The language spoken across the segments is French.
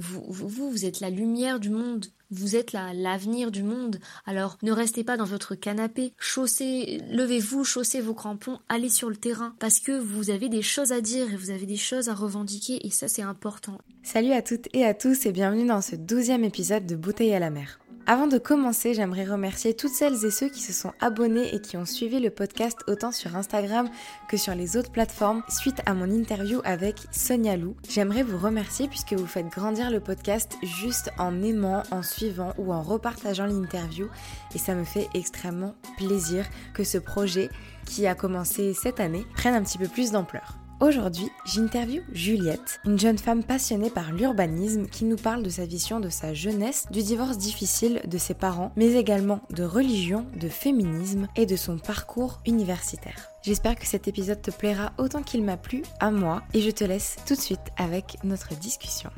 Vous, vous, êtes la lumière du monde. Vous êtes l'avenir du monde. Alors ne restez pas dans votre canapé. Chaussez, levez-vous, chaussez vos crampons, allez sur le terrain. Parce que vous avez des choses à dire et vous avez des choses à revendiquer et ça c'est important. Salut à toutes et à tous et bienvenue dans ce douzième épisode de Bouteille à la mer. Avant de commencer, j'aimerais remercier toutes celles et ceux qui se sont abonnés et qui ont suivi le podcast autant sur Instagram que sur les autres plateformes suite à mon interview avec Sonia Lou. J'aimerais vous remercier puisque vous faites grandir le podcast juste en aimant, en suivant ou en repartageant l'interview et ça me fait extrêmement plaisir que ce projet qui a commencé cette année prenne un petit peu plus d'ampleur. Aujourd'hui, j'interviewe Juliette, une jeune femme passionnée par l'urbanisme qui nous parle de sa vision de sa jeunesse, du divorce difficile de ses parents, mais également de religion, de féminisme et de son parcours universitaire. J'espère que cet épisode te plaira autant qu'il m'a plu à moi et je te laisse tout de suite avec notre discussion.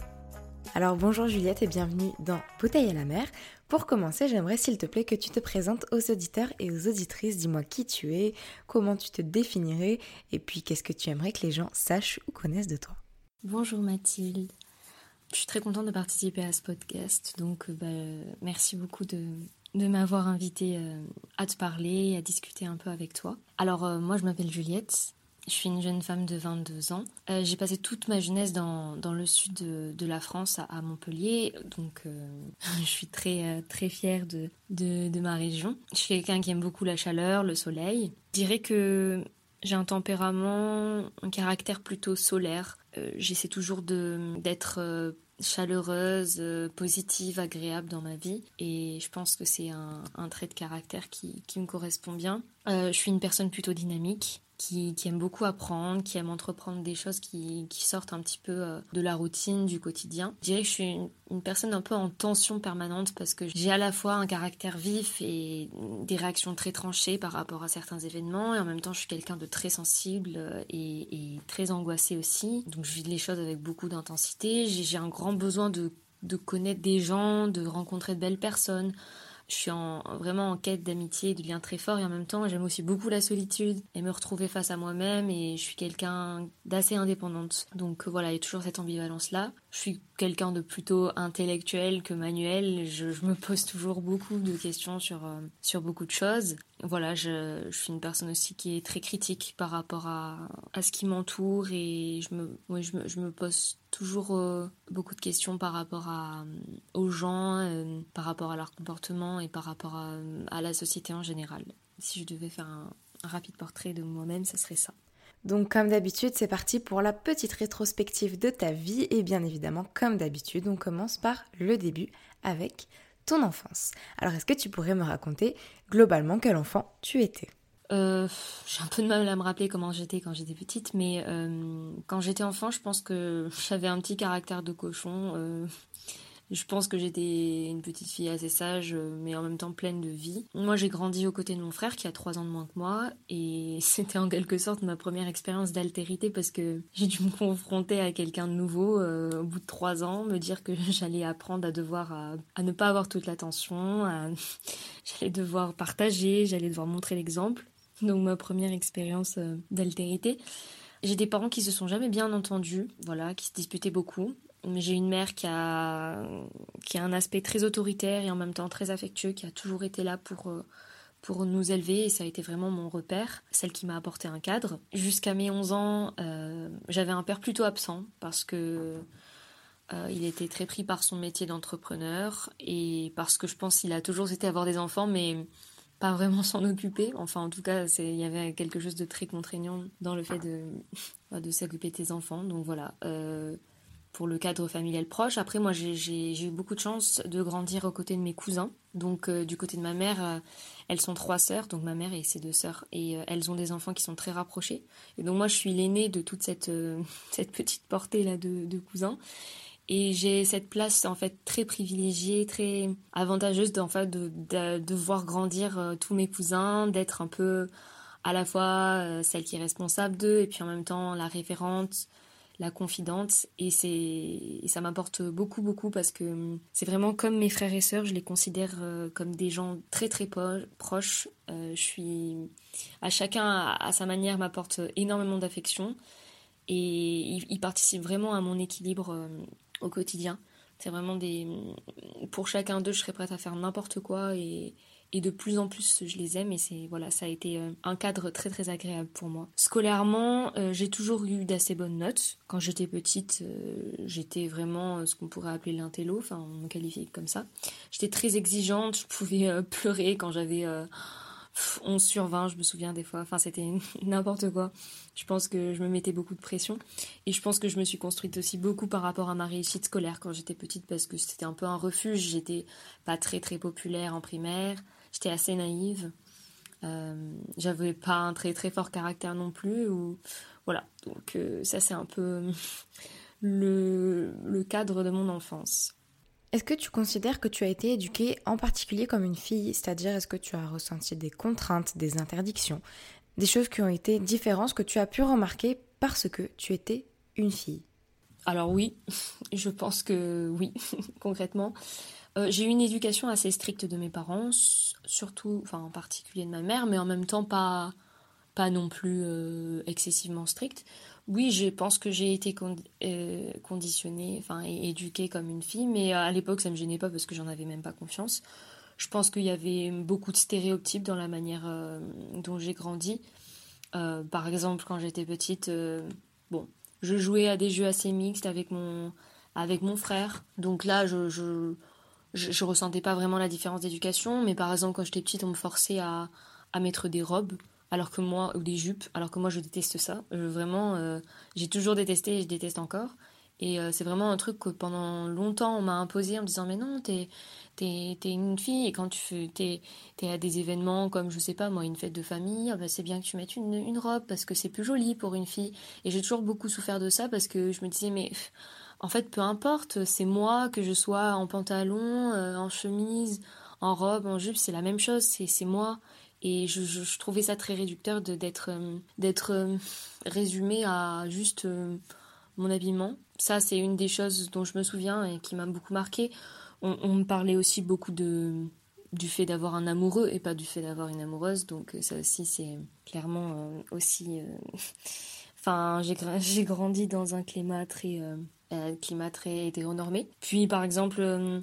Alors bonjour Juliette et bienvenue dans Bouteille à la mer. Pour commencer, j'aimerais s'il te plaît que tu te présentes aux auditeurs et aux auditrices. Dis-moi qui tu es, comment tu te définirais et puis qu'est-ce que tu aimerais que les gens sachent ou connaissent de toi. Bonjour Mathilde. Je suis très contente de participer à ce podcast, donc bah, merci beaucoup de, m'avoir invité euh, à te parler, à discuter un peu avec toi. Alors euh, moi je m'appelle Juliette, je suis une jeune femme de 22 ans. Euh, j'ai passé toute ma jeunesse dans, dans le sud de, la France, à, Montpellier. Donc, euh, je suis très, euh, très fière de, de, ma région. Je suis quelqu'un qui aime beaucoup la chaleur, le soleil. Je dirais que j'ai un tempérament, un caractère plutôt solaire. J'essaie toujours d'être chaleureuse, positive, agréable dans ma vie. Et je pense que c'est un, un, trait de caractère qui, qui me correspond bien. je suis une personne plutôt dynamique qui, aime beaucoup apprendre, qui aime entreprendre des choses qui, sortent un petit peu euh, de la routine, du quotidien. Je dirais que je suis une, personne un peu en tension permanente parce que j'ai à la fois un caractère vif et des réactions très tranchées par rapport à certains événements et en même temps je suis quelqu'un de très sensible euh, et, très angoissé aussi. Donc je vis les choses avec beaucoup d'intensité. J'ai un grand besoin de connaître des gens, de rencontrer de belles personnes je suis vraiment en quête d'amitié et de liens très forts et en même temps j'aime aussi beaucoup la solitude et me retrouver face à moi-même et je suis quelqu'un d'assez indépendante. Donc voilà, il y a toujours cette ambivalence là. Je suis quelqu'un de plutôt intellectuel que manuel. Je, me pose toujours beaucoup de questions sur, euh, sur beaucoup de choses. Voilà, je, suis une personne aussi qui est très critique par rapport à, à ce qui m'entoure et je me, je, me, je me pose toujours euh, beaucoup de questions par rapport à, aux gens, euh, par rapport à leur comportement et par rapport à, à, la société en général. Si je devais faire un rapide portrait de moi-même, ce serait ça. Donc comme d'habitude, c'est parti pour la petite rétrospective de ta vie et bien évidemment, comme d'habitude, on commence par le début avec ton enfance. Alors est-ce que tu pourrais me raconter globalement quel enfant tu étais? Euh, j'ai un peu de mal à me rappeler comment j'étais quand j'étais petite, mais euh, quand j'étais enfant, je pense que j'avais un petit caractère de cochon. Euh, je pense que j'étais une petite fille assez sage, euh, mais en même temps pleine de vie. Moi, j'ai grandi aux côtés de mon frère qui a 3 ans de moins que moi, et c'était en quelque sorte ma première expérience d'altérité parce que j'ai dû me confronter à quelqu'un de nouveau euh, au bout de 3 ans, me dire que j'allais apprendre à devoir à, ne pas avoir toute l'attention, j'allais devoir partager, j'allais devoir montrer l'exemple. Donc ma première expérience euh, d'altérité. J'ai des parents qui se sont jamais bien entendus, voilà, qui se disputaient beaucoup. J'ai une mère qui a, qui a un aspect très autoritaire et en même temps très affectueux, qui a toujours été là pour, euh, pour nous élever et ça a été vraiment mon repère, celle qui m'a apporté un cadre. Jusqu'à mes 11 ans, euh, j'avais un père plutôt absent parce que euh, il était très pris par son métier d'entrepreneur et parce que je pense qu'il a toujours été avoir des enfants mais pas vraiment s'en occuper. Enfin, en tout cas, il y avait quelque chose de très contraignant dans le fait de, de s'occuper de tes enfants. Donc voilà. Pour le cadre familial proche. Après, moi, j'ai eu beaucoup de chance de grandir aux côtés de mes cousins. Donc, euh, du côté de ma mère, euh, elles sont trois sœurs, donc ma mère et ses deux sœurs, et euh, elles ont des enfants qui sont très rapprochés. Et donc, moi, je suis l'aînée de toute cette, petite portée-là de, de, cousins. Et j'ai cette place, en fait, très privilégiée, très avantageuse, en fait, de, de voir grandir tous mes cousins, d'être un peu à la fois celle qui est responsable d'eux, et puis en même temps la référente, la confidente. Et c'est ça m'apporte beaucoup beaucoup parce que c'est vraiment comme mes frères et sœurs je les considère euh, comme des gens très très proches. Euh, je suis à chacun à, sa manière m'apporte énormément d'affection. Et ils, participent vraiment à mon équilibre euh, au quotidien. C'est vraiment des pour chacun d'eux je serais prête à faire n'importe quoi et et de plus en plus je les aime et c'est voilà ça a été euh, un cadre très très agréable pour moi. Scolairement, euh, j'ai toujours eu d'assez bonnes notes. Quand j'étais petite, euh, j'étais vraiment ce qu'on pourrait appeler l'intello, enfin on me qualifiait comme ça. J'étais très exigeante, je pouvais pleurer quand j'avais 11 sur 20, je me souviens des fois. Enfin, c'était n'importe quoi. Je pense que je me mettais beaucoup de pression. Et je pense que je me suis construite aussi beaucoup par rapport à ma réussite scolaire quand j'étais petite parce que c'était un peu un refuge. J'étais pas très très populaire en primaire j'étais assez naïve. Euh, j'avais pas un très très fort caractère non plus. Ou... Voilà, donc euh, ça c'est un peu le, le cadre de mon enfance. Est-ce que tu considères que tu as été éduquée en particulier comme une fille? C'est-à-dire, est-ce que tu as ressenti des contraintes, des interdictions, des choses qui ont été différentes que tu as pu remarquer parce que tu étais une fille? Alors oui, je pense que oui, concrètement. Euh, j'ai eu une éducation assez stricte de mes parents, surtout, enfin en particulier de ma mère, mais en même temps pas, pas non plus euh, excessivement stricte. Oui, je pense que j'ai été euh, conditionnée, enfin éduquée comme une fille, mais à l'époque ça me gênait pas parce que j'en avais même pas confiance. Je pense qu'il y avait beaucoup de stéréotypes dans la manière dont j'ai grandi. par exemple, quand j'étais petite, bon, je jouais à des jeux assez mixtes avec mon, avec mon frère. Donc là, je, je je, je, ressentais pas vraiment la différence d'éducation, mais par exemple quand j'étais petite, on me forçait à, à mettre des robes, alors que moi ou des jupes, alors que moi je déteste ça. Vraiment, euh, j'ai toujours détesté et je déteste encore. Et euh, c'est vraiment un truc que pendant longtemps on m'a imposé en me disant mais non t'es es une fille et quand tu t'es es à des événements comme je sais pas moi une fête de famille ah bah, c'est bien que tu mettes une, une robe parce que c'est plus joli pour une fille et j'ai toujours beaucoup souffert de ça parce que je me disais mais en fait, peu importe, c'est moi, que je sois en pantalon, euh, en chemise, en robe, en jupe, c'est la même chose, c'est moi. Et je, trouvais ça très réducteur d'être euh, d'être euh, résumé à juste mon habillement. Ça, c'est une des choses dont je me souviens et qui m'a beaucoup marqué. On, me parlait aussi beaucoup du fait d'avoir un amoureux et pas du fait d'avoir une amoureuse. Donc ça aussi, c'est clairement aussi... enfin, j'ai grandi dans un climat très un climat très hétéronormé. Puis par exemple, euh,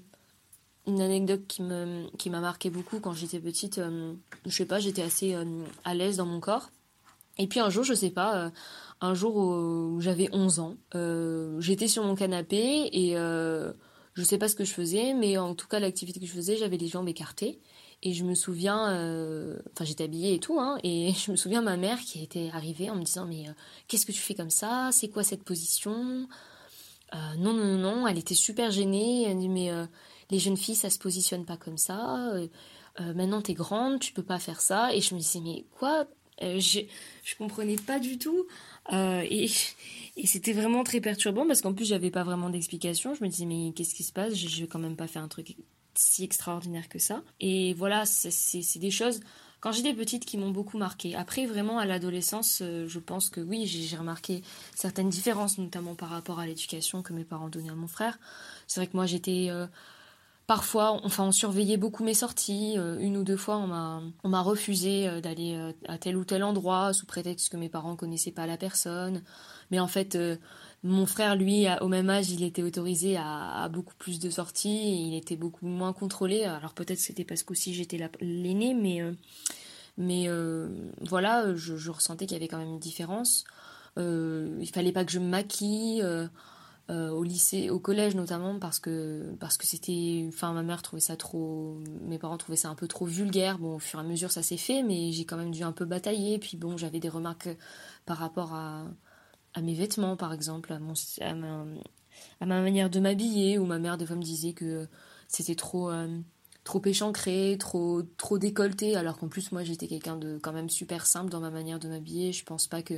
une anecdote qui me qui m'a marqué beaucoup quand j'étais petite, euh, je sais pas, j'étais assez euh, à l'aise dans mon corps. Et puis un jour, je sais pas, un jour où j'avais 11 ans, j'étais sur mon canapé et je sais pas ce que je faisais, mais en tout cas l'activité que je faisais, j'avais les jambes écartées. Et je me souviens, enfin j'étais habillée et tout, hein, et je me souviens ma mère qui était arrivée en me disant mais qu'est-ce que tu fais comme ça? C'est quoi cette position? Euh, non, non, non, elle était super gênée. Elle dit, mais euh, les jeunes filles, ça se positionne pas comme ça. Euh, maintenant, t'es grande, tu peux pas faire ça. Et je me disais, mais quoi? Je, je comprenais pas du tout. et, et c'était vraiment très perturbant parce qu'en plus, j'avais pas vraiment d'explication. Je me disais, mais qu'est-ce qui se passe? Je, je vais quand même pas faire un truc si extraordinaire que ça. Et voilà, c'est des choses quand j'étais petite qui m'ont beaucoup marqué. Après, vraiment, à l'adolescence, euh, je pense que oui, j'ai remarqué certaines différences, notamment par rapport à l'éducation que mes parents donnaient à mon frère. C'est vrai que moi, j'étais euh, parfois, enfin, on surveillait beaucoup mes sorties. une ou deux fois, on m'a refusé d'aller à tel ou tel endroit sous prétexte que mes parents connaissaient pas la personne. Mais en fait, mon frère, lui, au même âge, il était autorisé à, beaucoup plus de sorties il était beaucoup moins contrôlé. Alors peut-être c'était parce qu'aussi j'étais l'aîné, mais, euh, mais euh, voilà, je, ressentais qu'il y avait quand même une différence. Euh, il fallait pas que je me maquille. au lycée, au collège notamment parce que parce que c'était, enfin ma mère trouvait ça trop, mes parents trouvaient ça un peu trop vulgaire. Bon, au fur et à mesure ça s'est fait, mais j'ai quand même dû un peu batailler. Puis bon, j'avais des remarques par rapport à à mes vêtements, par exemple, à, ma, manière de m'habiller, où ma mère des fois me disait que c'était trop, euh, trop échancré, trop, trop décolleté, alors qu'en plus moi j'étais quelqu'un de quand même super simple dans ma manière de m'habiller. Je pense pas que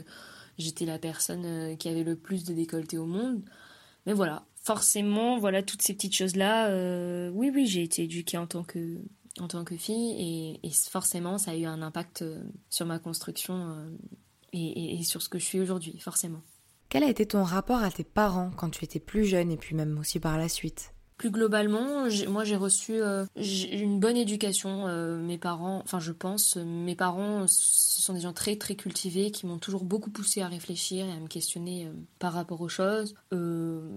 j'étais la personne euh, qui avait le plus de décolleté au monde. Mais voilà, forcément, voilà toutes ces petites choses-là. Euh, oui, oui, j'ai été éduquée en tant que en tant que fille et, forcément ça a eu un impact sur ma construction et, sur ce que je suis aujourd'hui, forcément. Quel a été ton rapport à tes parents quand tu étais plus jeune et puis même aussi par la suite? Plus globalement, moi j'ai reçu euh, une bonne éducation. Euh, mes parents, enfin je pense, mes parents, ce sont des gens très très cultivés qui m'ont toujours beaucoup poussé à réfléchir et à me questionner euh, par rapport aux choses.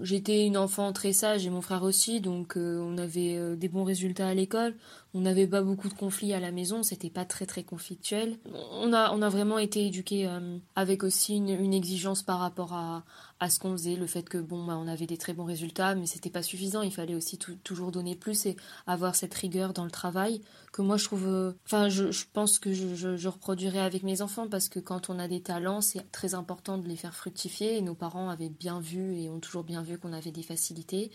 J'étais une enfant très sage et mon frère aussi, donc on avait des bons résultats à l'école. On n'avait pas beaucoup de conflits à la maison, c'était pas très très conflictuel. On a, on a vraiment été éduqués avec aussi une, exigence par rapport à, à ce qu'on faisait, le fait que bon, bah, on avait des très bons résultats, mais c'était pas suffisant. Il fallait aussi toujours donner plus et avoir cette rigueur dans le travail que moi je trouve. Euh, enfin, je, pense que je, reproduirai avec mes enfants parce que quand on a des talents, c'est très important de les faire fructifier. Nos parents avaient bien vu et ont toujours bien vu qu'on avait des facilités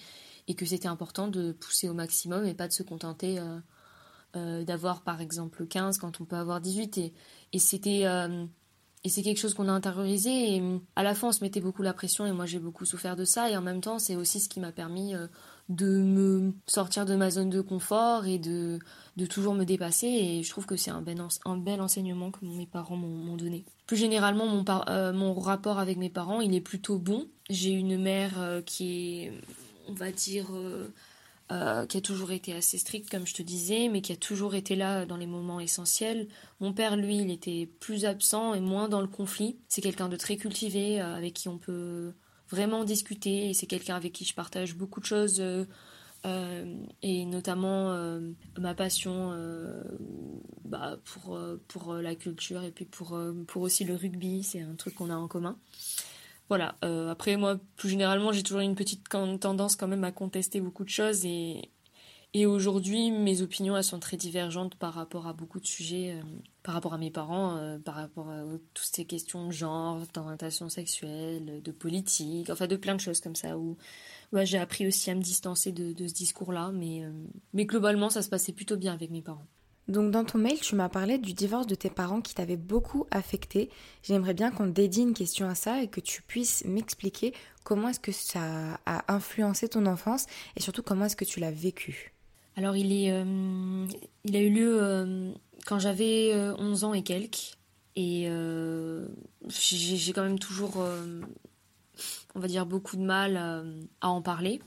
et que c'était important de pousser au maximum et pas de se contenter. Euh, euh, d'avoir par exemple 15 quand on peut avoir 18 et, et c'était et c'est quelque chose qu'on a intériorisé et à la fois on se mettait beaucoup la pression et moi j'ai beaucoup souffert de ça et en même temps c'est aussi ce qui m'a permis euh, de me sortir de ma zone de confort et de, de toujours me dépasser et je trouve que c'est un bel, un bel enseignement que mes parents m'ont donné. Plus généralement mon, euh, mon rapport avec mes parents il est plutôt bon. J'ai une mère euh, qui est on va dire qui a toujours été assez strict, comme je te disais, mais qui a toujours été là dans les moments essentiels. Mon père, lui, il était plus absent et moins dans le conflit. C'est quelqu'un de très cultivé, euh, avec qui on peut vraiment discuter, et c'est quelqu'un avec qui je partage beaucoup de choses. Euh, et notamment ma passion bah, pour, pour la culture et puis pour, pour aussi le rugby, c'est un truc qu'on a en commun. Voilà. Euh, après, moi, plus généralement, j'ai toujours une petite tendance quand même à contester beaucoup de choses et, aujourd'hui, mes opinions, elles sont très divergentes par rapport à beaucoup de sujets, euh, par rapport à mes parents, euh, par rapport à, toutes ces questions de genre, d'orientation sexuelle, de politique, enfin de plein de choses comme ça, où j'ai appris aussi à me distancer de, ce discours-là, mais globalement, ça se passait plutôt bien avec mes parents. Donc dans ton mail, tu m'as parlé du divorce de tes parents qui t'avait beaucoup affecté. J'aimerais bien qu'on dédie une question à ça et que tu puisses m'expliquer comment est-ce que ça a influencé ton enfance et surtout comment est-ce que tu l'as vécu. Alors il, est, euh, il a eu lieu euh, quand j'avais 11 euh, ans et quelques et j'ai quand même toujours, on va dire, beaucoup de mal à en parler.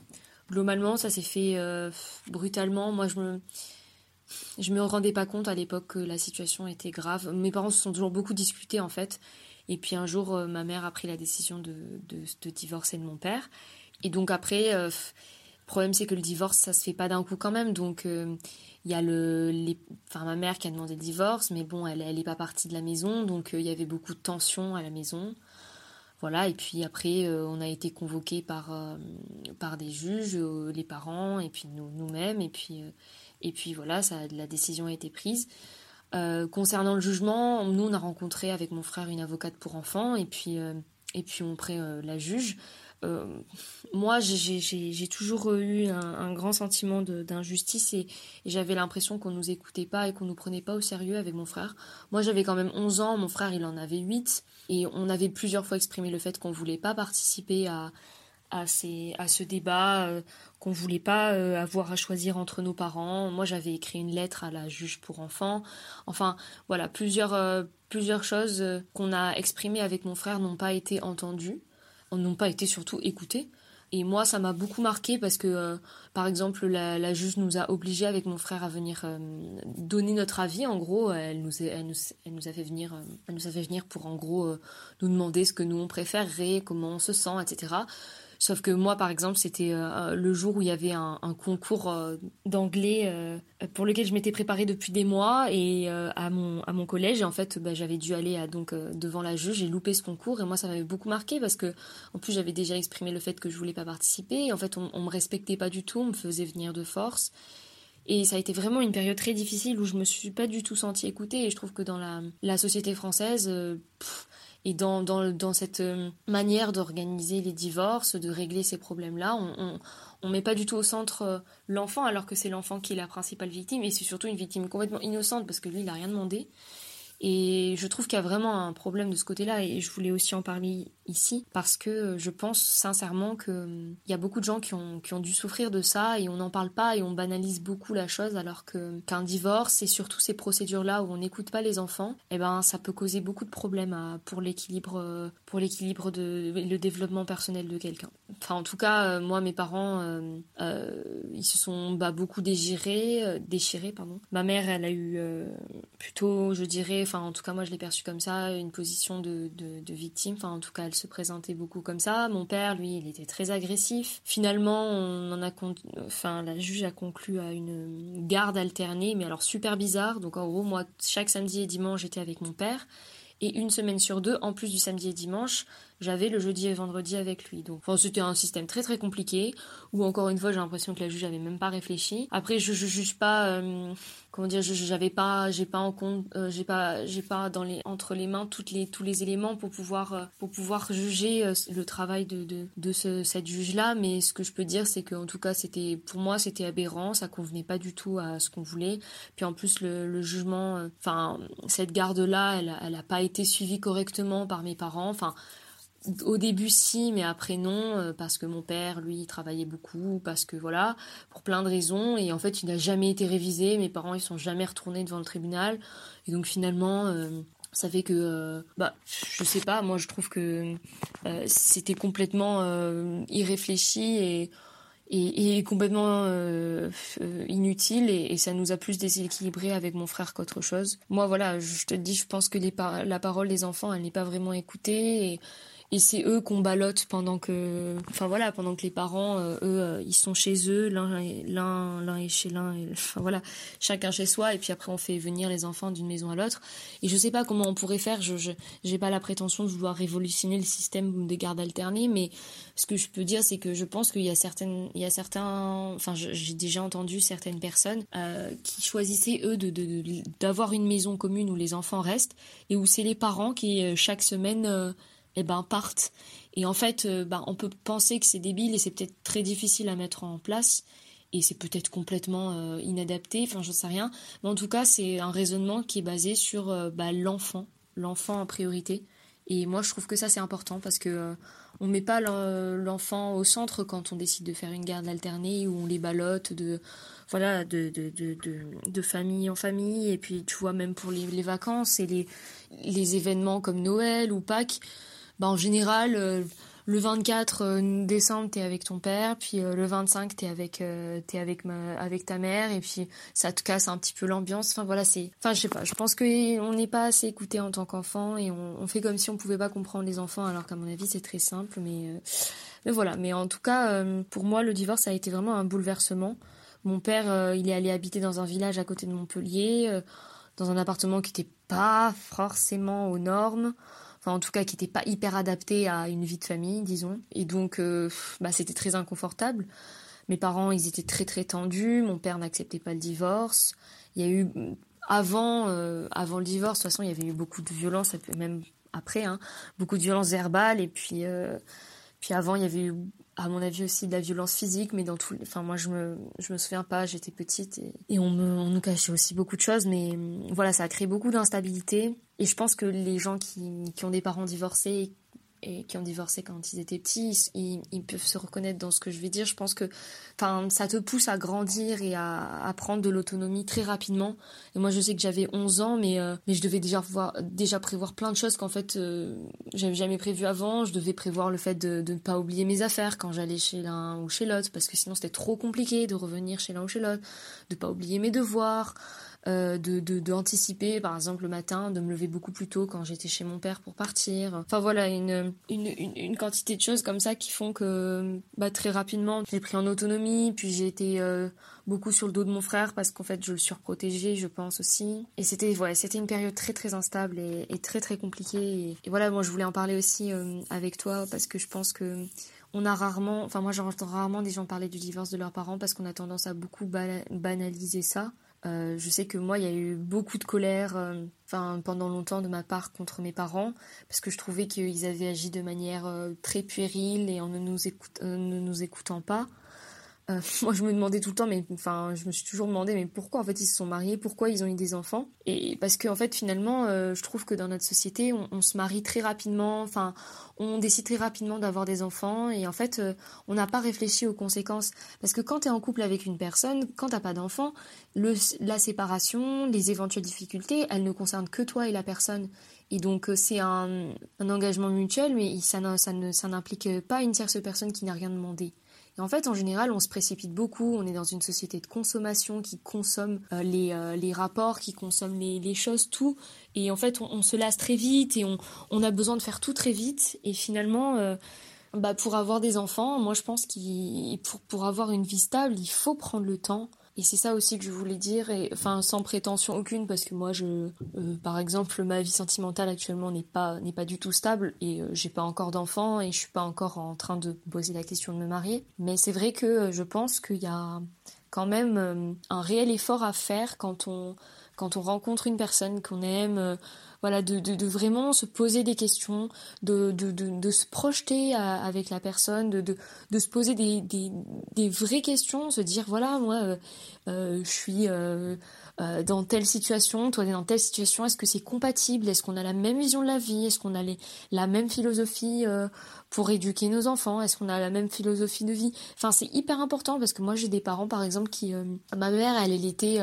Globalement, ça s'est fait brutalement. Moi, je me je me rendais pas compte à l'époque que la situation était grave. Mes parents se sont toujours beaucoup discutés en fait. Et puis un jour, euh, ma mère a pris la décision de, de, divorcer de mon père. Et donc après, euh, le problème c'est que le divorce, ça se fait pas d'un coup quand même. Donc euh, il y a le, les, enfin ma mère qui a demandé le divorce, mais bon, elle, elle est pas partie de la maison, donc il y avait beaucoup de tensions à la maison. Voilà, et puis après, on a été convoqués par, par des juges, les parents, et puis nous, nous-mêmes, et puis et puis voilà, ça, la décision a été prise. Euh, concernant le jugement, nous on a rencontré avec mon frère une avocate pour enfants et puis euh, et puis on prend euh, la juge. moi j'ai toujours eu un, grand sentiment d'injustice et, j'avais l'impression qu'on nous écoutait pas et qu'on nous prenait pas au sérieux avec mon frère. Moi j'avais quand même 11 ans, mon frère il en avait 8 et on avait plusieurs fois exprimé le fait qu'on voulait pas participer à, à, à ce débat, euh, qu'on voulait pas euh, avoir à choisir entre nos parents. Moi, j'avais écrit une lettre à la juge pour enfants. Enfin, voilà, plusieurs, euh, plusieurs choses qu'on a exprimées avec mon frère n'ont pas été entendues, n'ont pas été surtout écoutées. Et moi, ça m'a beaucoup marqué parce que, par exemple, la, juge nous a obligés avec mon frère à venir donner notre avis. En gros, elle nous, elle nous, elle nous a fait venir, elle nous a fait venir pour en gros nous demander ce que nous on préférerait, comment on se sent, etc. Sauf que moi, par exemple, c'était euh, le jour où il y avait un, concours euh, d'anglais euh, pour lequel je m'étais préparée depuis des mois et à mon à mon collège. Et en fait, bah, j'avais dû aller à, donc devant la juge. J'ai loupé ce concours et moi, ça m'avait beaucoup marqué parce que en plus, j'avais déjà exprimé le fait que je voulais pas participer. Et en fait, on, on me respectait pas du tout, on me faisait venir de force. Et ça a été vraiment une période très difficile où je me suis pas du tout sentie écoutée. Et je trouve que dans la, la société française, et dans, dans, dans cette euh, manière d'organiser les divorces, de régler ces problèmes-là, on, on, met pas du tout au centre euh, l'enfant alors que c'est l'enfant qui est la principale victime et c'est surtout une victime complètement innocente parce que lui il a rien demandé. Et je trouve qu'il y a vraiment un problème de ce côté-là et je voulais aussi en parler ici parce que je pense sincèrement qu'il hum, y a beaucoup de gens qui ont, dû souffrir de ça et on n'en parle pas et on banalise beaucoup la chose alors que qu'un divorce et surtout ces procédures-là où on n'écoute pas les enfants, eh ben ça peut causer beaucoup de problèmes pour l'équilibre pour l'équilibre de le développement personnel de quelqu'un. Enfin en tout cas euh, moi mes parents euh, euh, ils se sont bah, beaucoup déchirés déchirés pardon. Ma mère elle a eu plutôt je dirais enfin en tout cas moi je l'ai perçu comme ça une position de, de, de victime enfin en tout cas se présentait beaucoup comme ça. Mon père, lui, il était très agressif. Finalement, on en a enfin la juge a conclu à une garde alternée, mais alors super bizarre. Donc en gros, moi, chaque samedi et dimanche, j'étais avec mon père. Et une semaine sur deux, en plus du samedi et dimanche, j'avais le jeudi et vendredi avec lui. Donc, enfin, c'était un système très très compliqué. Où encore une fois, j'ai l'impression que la juge avait même pas réfléchi. Après, je, je juge pas. Euh, comment dire j'avais pas j'ai pas en compte euh, j'ai pas j'ai pas dans les entre les mains toutes les tous les éléments pour pouvoir euh, pour pouvoir juger le travail de de, de ce, cette juge là mais ce que je peux dire c'est qu'en tout cas c'était pour moi c'était aberrant ça convenait pas du tout à ce qu'on voulait puis en plus le, le jugement enfin cette garde là elle elle a pas été suivie correctement par mes parents enfin au début si, mais après non, euh, parce que mon père, lui, il travaillait beaucoup, parce que voilà, pour plein de raisons, et en fait, il n'a jamais été révisé, mes parents, ils sont jamais retournés devant le tribunal, et donc finalement, euh, ça fait que, euh, bah, je sais pas, moi je trouve que c'était complètement irréfléchi et, et, complètement inutile, et, ça nous a plus déséquilibré avec mon frère qu'autre chose. Moi, voilà, je te dis, je pense que la parole des enfants, elle n'est pas vraiment écoutée, et c'est eux qu'on ballotte pendant que enfin voilà pendant que les parents euh, eux euh, ils sont chez eux l'un l'un l'un est chez l'un enfin voilà chacun chez soi et puis après on fait venir les enfants d'une maison à l'autre. Et je sais pas comment on pourrait faire je j'ai pas la prétention de vouloir révolutionner le système des gardes alternées mais ce que je peux dire c'est que je pense qu'il y a certaines il y a certains enfin j'ai déjà entendu certaines personnes euh, qui choisissaient eux de d'avoir une maison commune où les enfants restent et où c'est les parents qui chaque semaine eh ben, partent. Et en fait, euh, ben, on peut penser que c'est débile et c'est peut-être très difficile à mettre en place. Et c'est peut-être complètement euh, inadapté, enfin, je sais rien. Mais en tout cas, c'est un raisonnement qui est basé sur euh, bah, l'enfant, l'enfant en priorité. Et moi, je trouve que ça, c'est important parce que on met pas l'enfant au centre quand on décide de faire une garde alternée où on les ballotte de, voilà, de, de, de, de, famille en famille. Et puis, tu vois, même pour les, les vacances et les, les événements comme Noël ou Pâques, bah, en général, euh, le 24 euh, décembre, t'es avec ton père, puis euh, le 25, t'es avec, es avec, ma, avec ta mère, et puis ça te casse un petit peu l'ambiance. Enfin voilà, c'est, enfin je sais pas. Je pense que on n'est pas assez écouté en tant qu'enfant, et on, fait comme si on pouvait pas comprendre les enfants, alors qu'à mon avis c'est très simple. Mais, mais voilà. Mais en tout cas, pour moi, le divorce a été vraiment un bouleversement. Mon père, il est allé habiter dans un village à côté de Montpellier, dans un appartement qui n'était pas forcément aux normes enfin en tout cas qui n'était pas hyper adapté à une vie de famille, disons. Et donc, euh, bah, c'était très inconfortable. Mes parents, ils étaient très très tendus. Mon père n'acceptait pas le divorce. Il y a eu avant, euh, avant le divorce, de toute façon, il y avait eu beaucoup de violence, même après, hein, beaucoup de violence verbale. Et puis, euh, puis avant, il y avait eu à mon avis aussi de la violence physique, mais dans tout, enfin moi je me je me souviens pas, j'étais petite et, on on nous cachait aussi beaucoup de choses, mais voilà ça a créé beaucoup d'instabilité. Et je pense que les gens qui qui ont des parents divorcés et qui ont divorcé quand ils étaient petits, ils, peuvent se reconnaître dans ce que je vais dire. Je pense que, ça te pousse à grandir et à, prendre de l'autonomie très rapidement. Et moi, je sais que j'avais 11 ans, mais euh, mais je devais déjà voir, déjà prévoir plein de choses qu'en fait euh, j'avais jamais prévu avant. Je devais prévoir le fait de, ne pas oublier mes affaires quand j'allais chez l'un ou chez l'autre, parce que sinon c'était trop compliqué de revenir chez l'un ou chez l'autre, de pas oublier mes devoirs. Euh, de, de, par exemple le matin, de me lever beaucoup plus tôt quand j'étais chez mon père pour partir. Enfin voilà, une, une, une, quantité de choses comme ça qui font que bah, très rapidement j'ai pris en autonomie, puis j'ai été euh, beaucoup sur le dos de mon frère parce qu'en fait je le surprotégeais, je pense aussi. Et c'était c'était une période très très instable et, et très très compliquée. Et, voilà, moi je voulais en parler aussi euh, avec toi parce que je pense que on a rarement, enfin moi j'entends rarement des gens parler du divorce de leurs parents parce qu'on a tendance à beaucoup banaliser ça. Euh, je sais que moi, il y a eu beaucoup de colère, euh, pendant longtemps de ma part contre mes parents, parce que je trouvais qu'ils avaient agi de manière euh, très puérile et en ne nous écoutant pas. Euh, moi, je me demandais tout le temps, mais enfin, je me suis toujours demandé, mais pourquoi en fait ils se sont mariés, pourquoi ils ont eu des enfants? Et parce que en fait, finalement, euh, je trouve que dans notre société, on, se marie très rapidement, enfin, on décide très rapidement d'avoir des enfants, et en fait, euh, on n'a pas réfléchi aux conséquences. Parce que quand tu es en couple avec une personne, quand t'as pas d'enfant, la séparation, les éventuelles difficultés, elles ne concernent que toi et la personne. Et donc c'est un, engagement mutuel, mais ça, ça n'implique pas une tierce personne qui n'a rien demandé. En fait, en général, on se précipite beaucoup. On est dans une société de consommation qui consomme euh, les, euh, les, rapports, qui consomme les, les, choses, tout. Et en fait, on, se lasse très vite et on, on, a besoin de faire tout très vite. Et finalement, euh, bah, pour avoir des enfants, moi, je pense qu'il pour, pour avoir une vie stable, il faut prendre le temps et c'est ça aussi que je voulais dire, et, enfin sans prétention aucune, parce que moi, je, euh, par exemple, ma vie sentimentale actuellement n'est pas pas du tout stable, et euh, j'ai pas encore d'enfants, et je suis pas encore en train de poser la question de me marier. Mais c'est vrai que euh, je pense qu'il y a quand même un réel effort à faire quand on quand on rencontre une personne qu'on aime voilà, de, de, vraiment se poser des questions, de, de, se projeter avec la personne, de, se poser des, des, des, vraies questions, se dire voilà, moi, euh, euh, je suis euh, dans telle situation, toi, tu es dans telle situation, est-ce que c'est compatible? Est-ce qu'on a la même vision de la vie? Est-ce qu'on a les, la même philosophie pour éduquer nos enfants? Est-ce qu'on a la même philosophie de vie? Enfin, c'est hyper important parce que moi, j'ai des parents, par exemple, qui... ma mère, elle, elle était...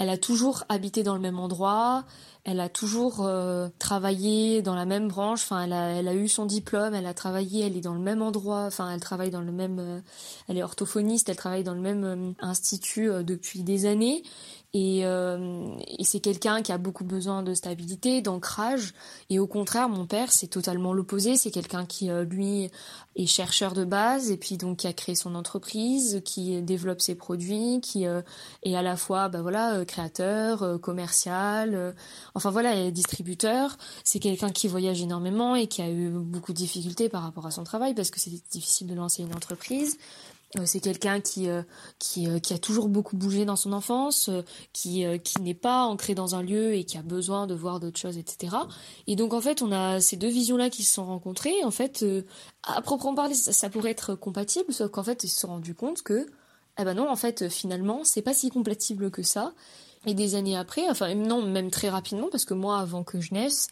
elle a toujours habité dans le même endroit, elle a toujours euh, travaillé dans la même branche. Enfin, elle a, eu son diplôme, elle a travaillé, elle est dans le même endroit. Enfin, elle travaille dans le même. Euh, elle est orthophoniste, elle travaille dans le même euh, institut depuis des années. Et, euh, et c'est quelqu'un qui a beaucoup besoin de stabilité, d'ancrage. Et au contraire, mon père, c'est totalement l'opposé. C'est quelqu'un qui, euh, lui, est chercheur de base et puis donc qui a créé son entreprise, qui développe ses produits, qui euh, est à la fois, bah voilà, créateur, commercial, enfin voilà, distributeur. C'est quelqu'un qui voyage énormément et qui a eu beaucoup de difficultés par rapport à son travail parce que c'est difficile de lancer une entreprise. Euh, c'est quelqu'un qui euh, qui, euh, qui a toujours beaucoup bougé dans son enfance, qui qui n'est pas ancré dans un lieu et qui a besoin de voir d'autres choses, etc. Et donc en fait, on a ces deux visions-là qui se sont rencontrées. En fait, à proprement parler, ça, pourrait être compatible, sauf qu'en fait, ils se sont rendus compte que, eh ben non, en fait, finalement, c'est pas si compatible que ça. Et des années après, enfin non, même très rapidement, parce que moi, avant que je naisse,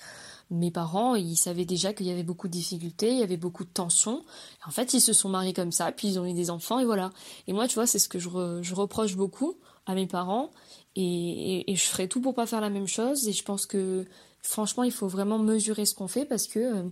mes parents, ils savaient déjà qu'il y avait beaucoup de difficultés, il y avait beaucoup de tensions. En fait, ils se sont mariés comme ça, puis ils ont eu des enfants, et voilà. Et moi, tu vois, c'est ce que je, reproche beaucoup à mes parents, et, je ferai tout pour pas faire la même chose. Et je pense que, franchement, il faut vraiment mesurer ce qu'on fait, parce que euh,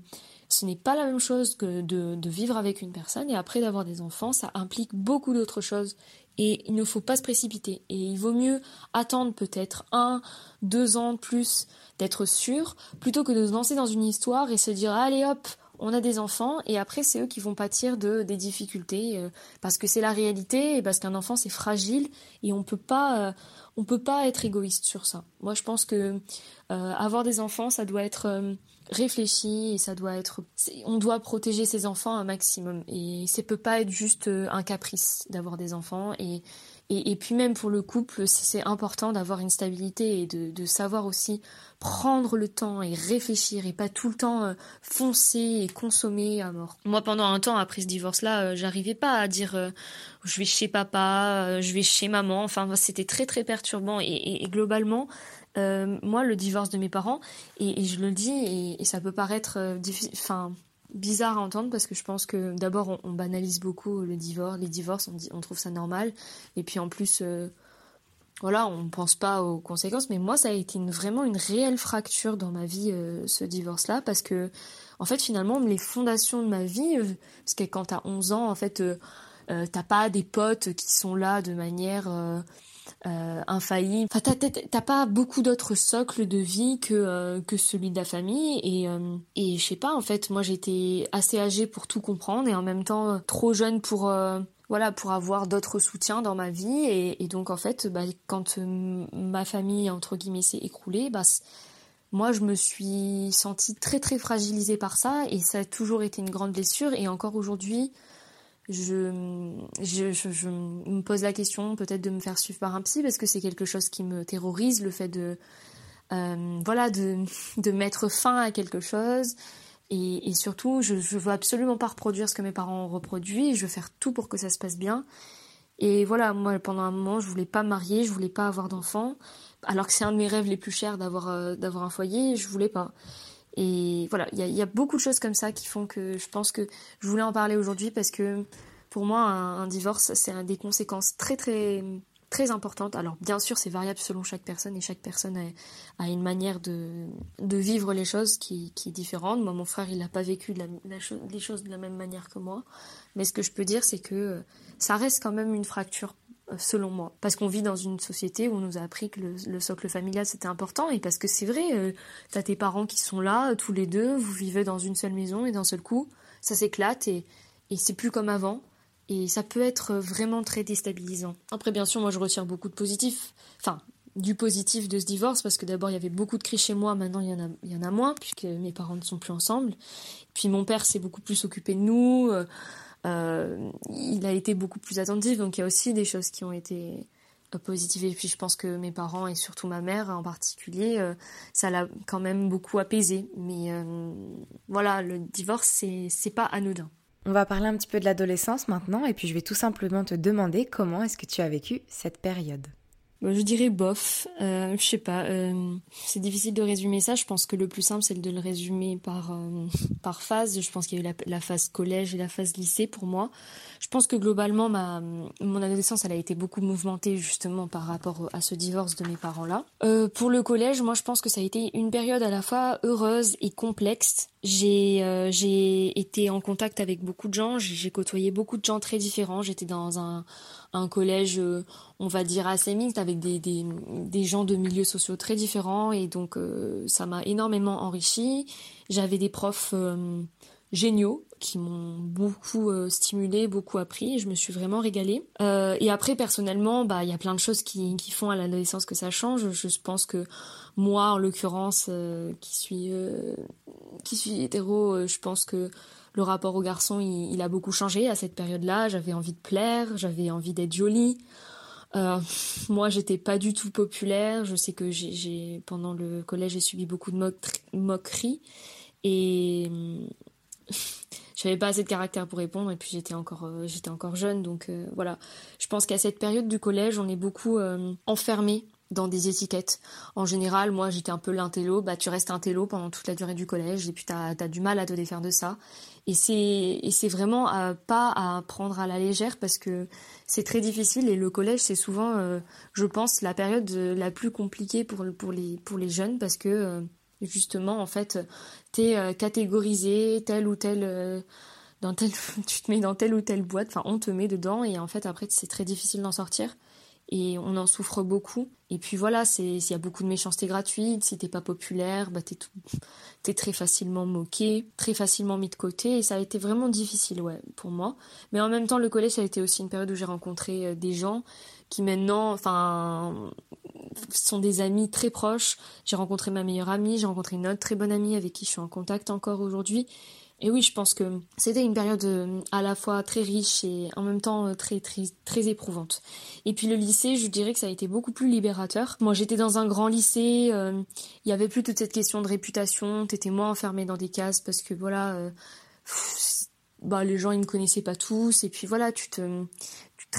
ce n'est pas la même chose que de vivre avec une personne, et après d'avoir des enfants, ça implique beaucoup d'autres choses. Et il ne faut pas se précipiter. Et il vaut mieux attendre peut-être un, deux ans de plus d'être sûr, plutôt que de se lancer dans une histoire et se dire allez hop, on a des enfants et après c'est eux qui vont pâtir de des difficultés euh, parce que c'est la réalité et parce qu'un enfant c'est fragile et on peut pas euh, on peut pas être égoïste sur ça. Moi je pense que euh, avoir des enfants ça doit être réfléchi et ça doit être on doit protéger ses enfants un maximum. Et ça peut pas être juste euh, un caprice d'avoir des enfants. Et, et, puis même pour le couple c'est important d'avoir une stabilité et de, savoir aussi prendre le temps et réfléchir et pas tout le temps euh, foncer et consommer à mort. Moi pendant un temps après ce divorce là euh, j'arrivais pas à dire je vais chez papa je vais chez maman. Enfin c'était très très perturbant. Et globalement euh, moi, le divorce de mes parents, et, je le dis, et, ça peut paraître euh, bizarre à entendre parce que je pense que d'abord on, banalise beaucoup le divorce, les divorces, on, trouve ça normal, et puis en plus, euh, voilà, on pense pas aux conséquences. Mais moi, ça a été vraiment une réelle fracture dans ma vie, ce divorce-là, parce que en fait, finalement, les fondations de ma vie, parce que quand t'as 11 ans, en fait, t'as pas des potes qui sont là de manière euh, infaillible. Enfin, t'as pas beaucoup d'autres socles de vie que euh, que celui de la famille. Et euh, et je sais pas en fait moi j'étais assez âgée pour tout comprendre et en même temps trop jeune pour voilà pour avoir d'autres soutiens dans ma vie. Et, donc en fait bah, quand ma famille entre guillemets s'est écroulée bah moi je me suis sentie très très fragilisée par ça. Et ça a toujours été une grande blessure. Et encore aujourd'hui je, me pose la question peut-être de me faire suivre par un psy parce que c'est quelque chose qui me terrorise, le fait de, euh, voilà, de, de mettre fin à quelque chose. Et, surtout, je, je veux absolument pas reproduire ce que mes parents ont reproduit. Je veux faire tout pour que ça se passe bien. Et voilà, moi, pendant un moment, je voulais pas me marier, je voulais pas avoir d'enfants, alors que c'est un de mes rêves les plus chers d'avoir euh, un foyer, je voulais pas. Et voilà, il y a, beaucoup de choses comme ça qui font que je pense que je voulais en parler aujourd'hui parce que pour moi, un, divorce, c'est des conséquences très très très importantes. Alors bien sûr, c'est variable selon chaque personne et chaque personne a, une manière de, de, vivre les choses qui, qui, est différente. Moi, mon frère, il n'a pas vécu les choses de la même manière que moi. Mais ce que je peux dire, c'est que ça reste quand même une fracture selon moi. Parce qu'on vit dans une société où on nous a appris que le, socle familial c'était important et parce que c'est vrai, euh, t'as tes parents qui sont là, tous les deux, vous vivez dans une seule maison et d'un seul coup, ça s'éclate et, et c'est plus comme avant. Et ça peut être vraiment très déstabilisant. Après, bien sûr, moi je retire beaucoup de positif, enfin, du positif de ce divorce parce que d'abord il y avait beaucoup de cris chez moi, maintenant il y en a, il y en a moins puisque mes parents ne sont plus ensemble. Puis mon père s'est beaucoup plus occupé de nous. Euh, euh, il a été beaucoup plus attentif, donc il y a aussi des choses qui ont été euh, positives. Et puis je pense que mes parents et surtout ma mère en particulier, euh, ça l'a quand même beaucoup apaisé. Mais voilà, le divorce, c'est pas anodin. On va parler un petit peu de l'adolescence maintenant, et puis je vais tout simplement te demander comment est-ce que tu as vécu cette période. Je dirais bof, euh, je sais pas, euh, c'est difficile de résumer ça. Je pense que le plus simple c'est de le résumer par euh, par phase. Je pense qu'il y a eu la, la, phase collège et la phase lycée pour moi. Je pense que globalement ma mon adolescence elle a été beaucoup mouvementée justement par rapport à ce divorce de mes parents là. Euh, pour le collège, moi je pense que ça a été une période à la fois heureuse et complexe. J'ai j'ai été en contact avec beaucoup de gens, j'ai côtoyé beaucoup de gens très différents. J'étais dans un un collège, euh, on va dire, assez mixte, avec des, gens de milieux sociaux très différents, et donc euh, ça m'a énormément enrichi. J'avais des profs euh, géniaux qui m'ont beaucoup stimulé, beaucoup appris, je me suis vraiment régalée. et après, personnellement, bah il y a plein de choses qui, qui font à l'adolescence que ça change. Je pense que moi, en l'occurrence, qui suis qui suis hétéro, je pense que le rapport au garçon, il, a beaucoup changé à cette période-là. J'avais envie de plaire, j'avais envie d'être jolie. Euh, moi, j'étais pas du tout populaire. Je sais que j'ai, pendant le collège, j'ai subi beaucoup de moqueries et j'avais pas assez de caractère pour répondre. Et puis j'étais encore, euh, j'étais encore jeune, donc euh, voilà. Je pense qu'à cette période du collège, on est beaucoup enfermé dans des étiquettes. En général, moi j'étais un peu l'intello, bah tu restes intello pendant toute la durée du collège et puis t'as as du mal à te défaire de ça. Et c'est vraiment pas à prendre à la légère parce que c'est très difficile et le collège c'est souvent, euh, je pense, la période la plus compliquée pour pour les pour les jeunes parce que euh, justement en fait t'es euh, catégorisé tel ou tel dans tel tu te mets dans telle ou telle boîte, enfin on te met dedans et en fait après c'est très difficile d'en sortir et on en souffre beaucoup. Et puis voilà, s'il y a beaucoup de méchanceté gratuite, si t'es pas populaire, bah t'es t'es très facilement moqué, très facilement mis de côté, et ça a été vraiment difficile, ouais, pour moi. Mais en même temps, le collège ça a été aussi une période où j'ai rencontré euh, des gens qui maintenant, enfin, sont des amis très proches. J'ai rencontré ma meilleure amie, j'ai rencontré une autre très bonne amie avec qui je suis en contact encore aujourd'hui. Et oui, je pense que c'était une période euh, à la fois très riche et en même temps euh, très très très éprouvante. Et puis le lycée, je dirais que ça a été beaucoup plus libérateur. Moi, j'étais dans un grand lycée, euh, il y avait plus toute cette question de réputation, t'étais moins enfermé dans des cases parce que voilà, bah les gens ils me connaissaient pas tous et puis voilà, tu te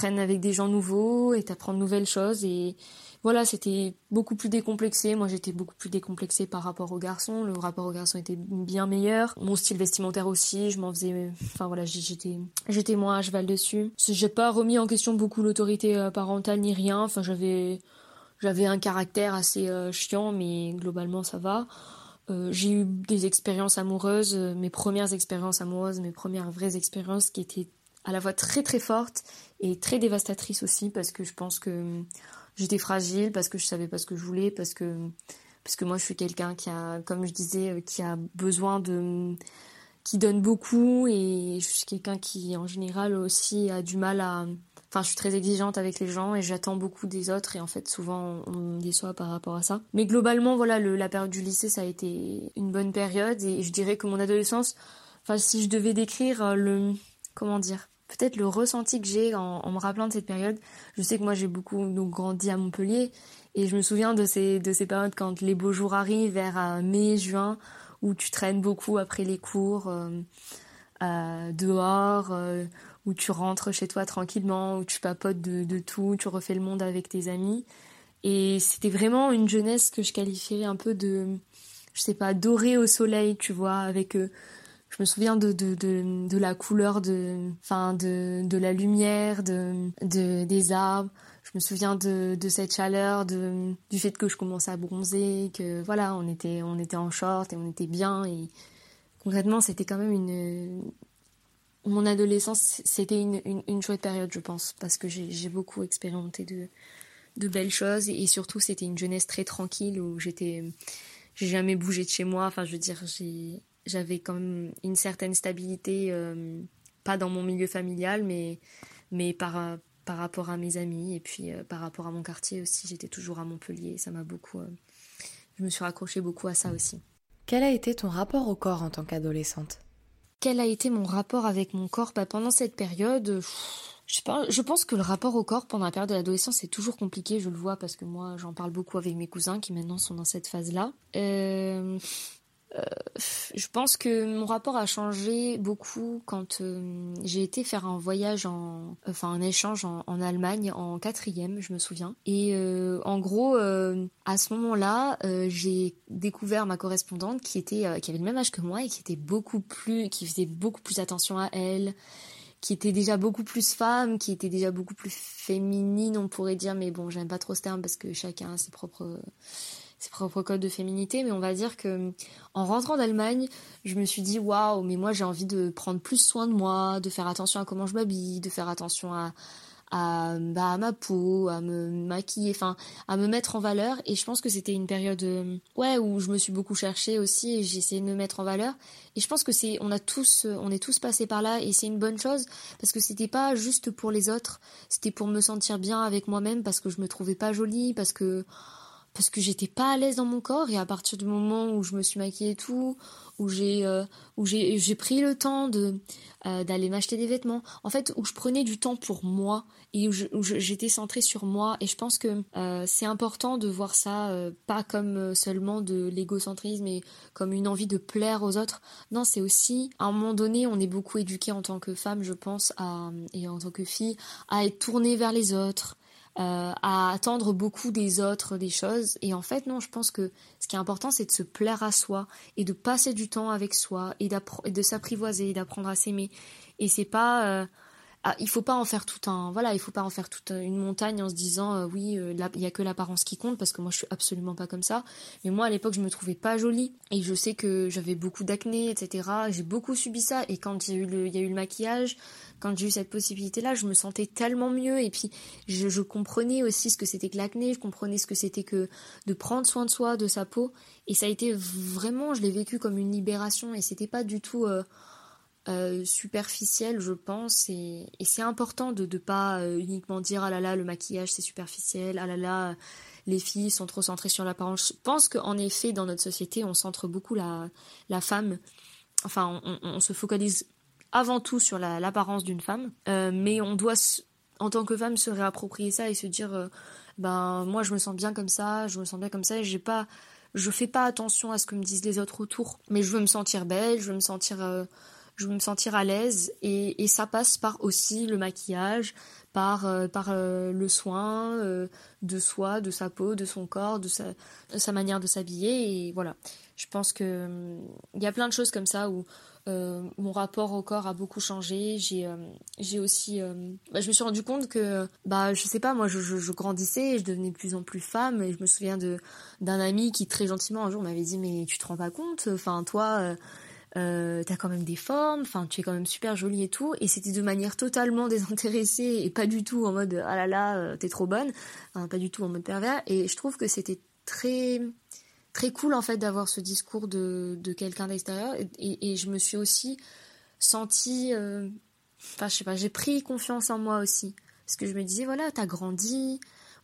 avec des gens nouveaux et t'apprends de nouvelles choses et voilà, c'était beaucoup plus décomplexé. Moi, j'étais beaucoup plus décomplexée par rapport aux garçons. Le rapport aux garçons était bien meilleur. Mon style vestimentaire aussi, je m'en faisais. Enfin voilà, j'étais, j'étais moins à cheval dessus. J'ai pas remis en question beaucoup l'autorité euh, parentale ni rien. Enfin, j'avais, j'avais un caractère assez euh, chiant, mais globalement ça va. Euh, j'ai eu des expériences amoureuses, mes premières expériences amoureuses, mes premières vraies expériences qui étaient à la fois très très fortes et très dévastatrices aussi parce que je pense que j'étais fragile parce que je savais pas ce que je voulais parce que parce que moi je suis quelqu'un qui a comme je disais euh, qui a besoin de qui donne beaucoup et je suis quelqu'un qui en général aussi a du mal à enfin je suis très exigeante avec les gens et j'attends beaucoup des autres et en fait souvent on déçoit par rapport à ça. Mais globalement voilà la période du lycée ça a été une bonne période et je dirais que mon adolescence enfin si je devais décrire euh, le comment dire peut-être le ressenti que j'ai en, me rappelant de cette période. Je sais que moi j'ai beaucoup grandi à Montpellier et je me souviens de ces, de ces périodes quand les beaux jours arrivent vers euh, mai, juin, où tu traînes beaucoup après les cours euh, euh, dehors, où tu rentres chez toi tranquillement, où tu papotes de, de, tout, tu refais le monde avec tes amis. Et c'était vraiment une jeunesse que je qualifierais un peu de, je sais pas, dorée au soleil, tu vois, avec je me souviens de, de, de, la couleur de, enfin de, de la lumière, de, de, des arbres. Je me souviens de, de cette chaleur, de, du fait que je commençais à bronzer, que voilà, on était, on était en short et on était bien. Et concrètement, c'était quand même une. Mon adolescence, c'était une, une, une, chouette période, je pense, parce que j'ai beaucoup expérimenté de, de belles choses et surtout, c'était une jeunesse très tranquille où j'étais. J'ai jamais bougé de chez moi. Enfin, je veux dire, j'ai j'avais quand même une certaine stabilité, euh, pas dans mon milieu familial, mais, mais par, par rapport à mes amis et puis euh, par rapport à mon quartier aussi. J'étais toujours à Montpellier, ça m'a beaucoup. Euh, je me suis raccrochée beaucoup à ça aussi. Quel a été ton rapport au corps en tant qu'adolescente? Quel a été mon rapport avec mon corps? Bah, Pendant cette période, je, pense que le rapport au corps pendant la période de l'adolescence c'est toujours compliqué, je le vois parce que moi j'en parle beaucoup avec mes cousins qui maintenant sont dans cette phase-là. Euh, euh, je pense que mon rapport a changé beaucoup quand euh, j'ai été faire un voyage en, enfin un échange en, Allemagne en quatrième, je me souviens. Et euh, en gros, à ce moment-là, j'ai découvert ma correspondante qui était, qui avait le même âge que moi et qui était beaucoup plus, qui faisait beaucoup plus attention à elle, qui était déjà beaucoup plus femme, qui était déjà beaucoup plus féminine, on pourrait dire. Mais bon, j'aime pas trop ce terme parce que chacun a ses propres ses propres codes de féminité, mais on va dire que en rentrant d'Allemagne, je me suis dit waouh, mais moi j'ai envie de prendre plus soin de moi, de faire attention à comment je m'habille, de faire attention à à, bah, ma peau, à me maquiller, enfin à me mettre en valeur. Et je pense que c'était une période euh, ouais où je me suis beaucoup cherchée aussi et j'ai essayé de me mettre en valeur. Et je pense que c'est on a tous on est tous passés par là et c'est une bonne chose parce que c'était pas juste pour les autres, c'était pour me sentir bien avec moi-même parce que je me trouvais pas jolie, parce que parce que j'étais pas à l'aise dans mon corps et à partir du moment où je me suis maquillée et tout, où j'ai euh, où j'ai j'ai pris le temps de euh, d'aller m'acheter des vêtements, en fait où je prenais du temps pour moi et où j'étais centrée sur moi et je pense que euh, c'est important de voir ça pas comme seulement de l'égocentrisme et comme une envie de plaire aux autres. Non, c'est aussi à un moment donné, on est beaucoup éduqué en tant que femme, je pense et en tant que fille à être tournée vers les autres euh, à attendre beaucoup des autres, des choses. Et en fait, non, je pense que ce qui est important, c'est de se plaire à soi et de passer du temps avec soi et, de s'apprivoiser, d'apprendre à s'aimer. Et c'est pas, euh, ah, il faut pas en faire tout un, voilà, il faut pas en faire toute une montagne en se disant euh, oui, il y a que l'apparence qui compte parce que moi je suis absolument pas comme ça. Mais moi à l'époque je me trouvais pas jolie. Et je sais que j'avais beaucoup d'acné, etc. J'ai beaucoup subi ça. Et quand il y a eu le, maquillage quand j'ai eu cette possibilité-là, je me sentais tellement mieux. Et puis je, comprenais aussi ce que c'était que l'acné, je comprenais ce que c'était que de prendre soin de soi, de sa peau. Et ça a été vraiment, je l'ai vécu comme une libération. Et c'était pas du tout euh, euh, superficiel, je pense et, c'est important de ne pas euh, uniquement dire ah là là le maquillage c'est superficiel, ah là là les filles sont trop centrées sur l'apparence. Je pense qu'en effet dans notre société on centre beaucoup la, la femme, enfin on se focalise avant tout sur l'apparence d'une femme, euh, mais on doit, en tant que femme, se réapproprier ça et se dire, ben moi je me sens bien comme ça, je me sens bien comme ça, j'ai pas, je fais pas attention à ce que me disent les autres autour, mais je veux me sentir belle, je veux me sentir, je veux me sentir à l'aise et, ça passe par aussi le maquillage, par, euh, euh, le soin euh, de soi, de sa peau, de son corps, de sa, manière de s'habiller et voilà. Je pense que il y a plein de choses comme ça où mon rapport au corps a beaucoup changé. J'ai aussi bah, je me suis rendu compte que bah je sais pas moi je, grandissais et je devenais de plus en plus femme et je me souviens de d'un ami qui très gentiment un jour m'avait dit mais tu te rends pas compte? Enfin toi euh, t'as quand même des formes, enfin tu es quand même super jolie et tout, et c'était de manière totalement désintéressée et pas du tout en mode ah là là euh, t'es trop bonne, pas du tout en mode pervers, et je trouve que c'était très très cool en fait d'avoir ce discours de, de quelqu'un d'extérieur, et, je me suis aussi sentie, euh, enfin je sais pas, j'ai pris confiance en moi aussi, parce que je me disais voilà t'as grandi,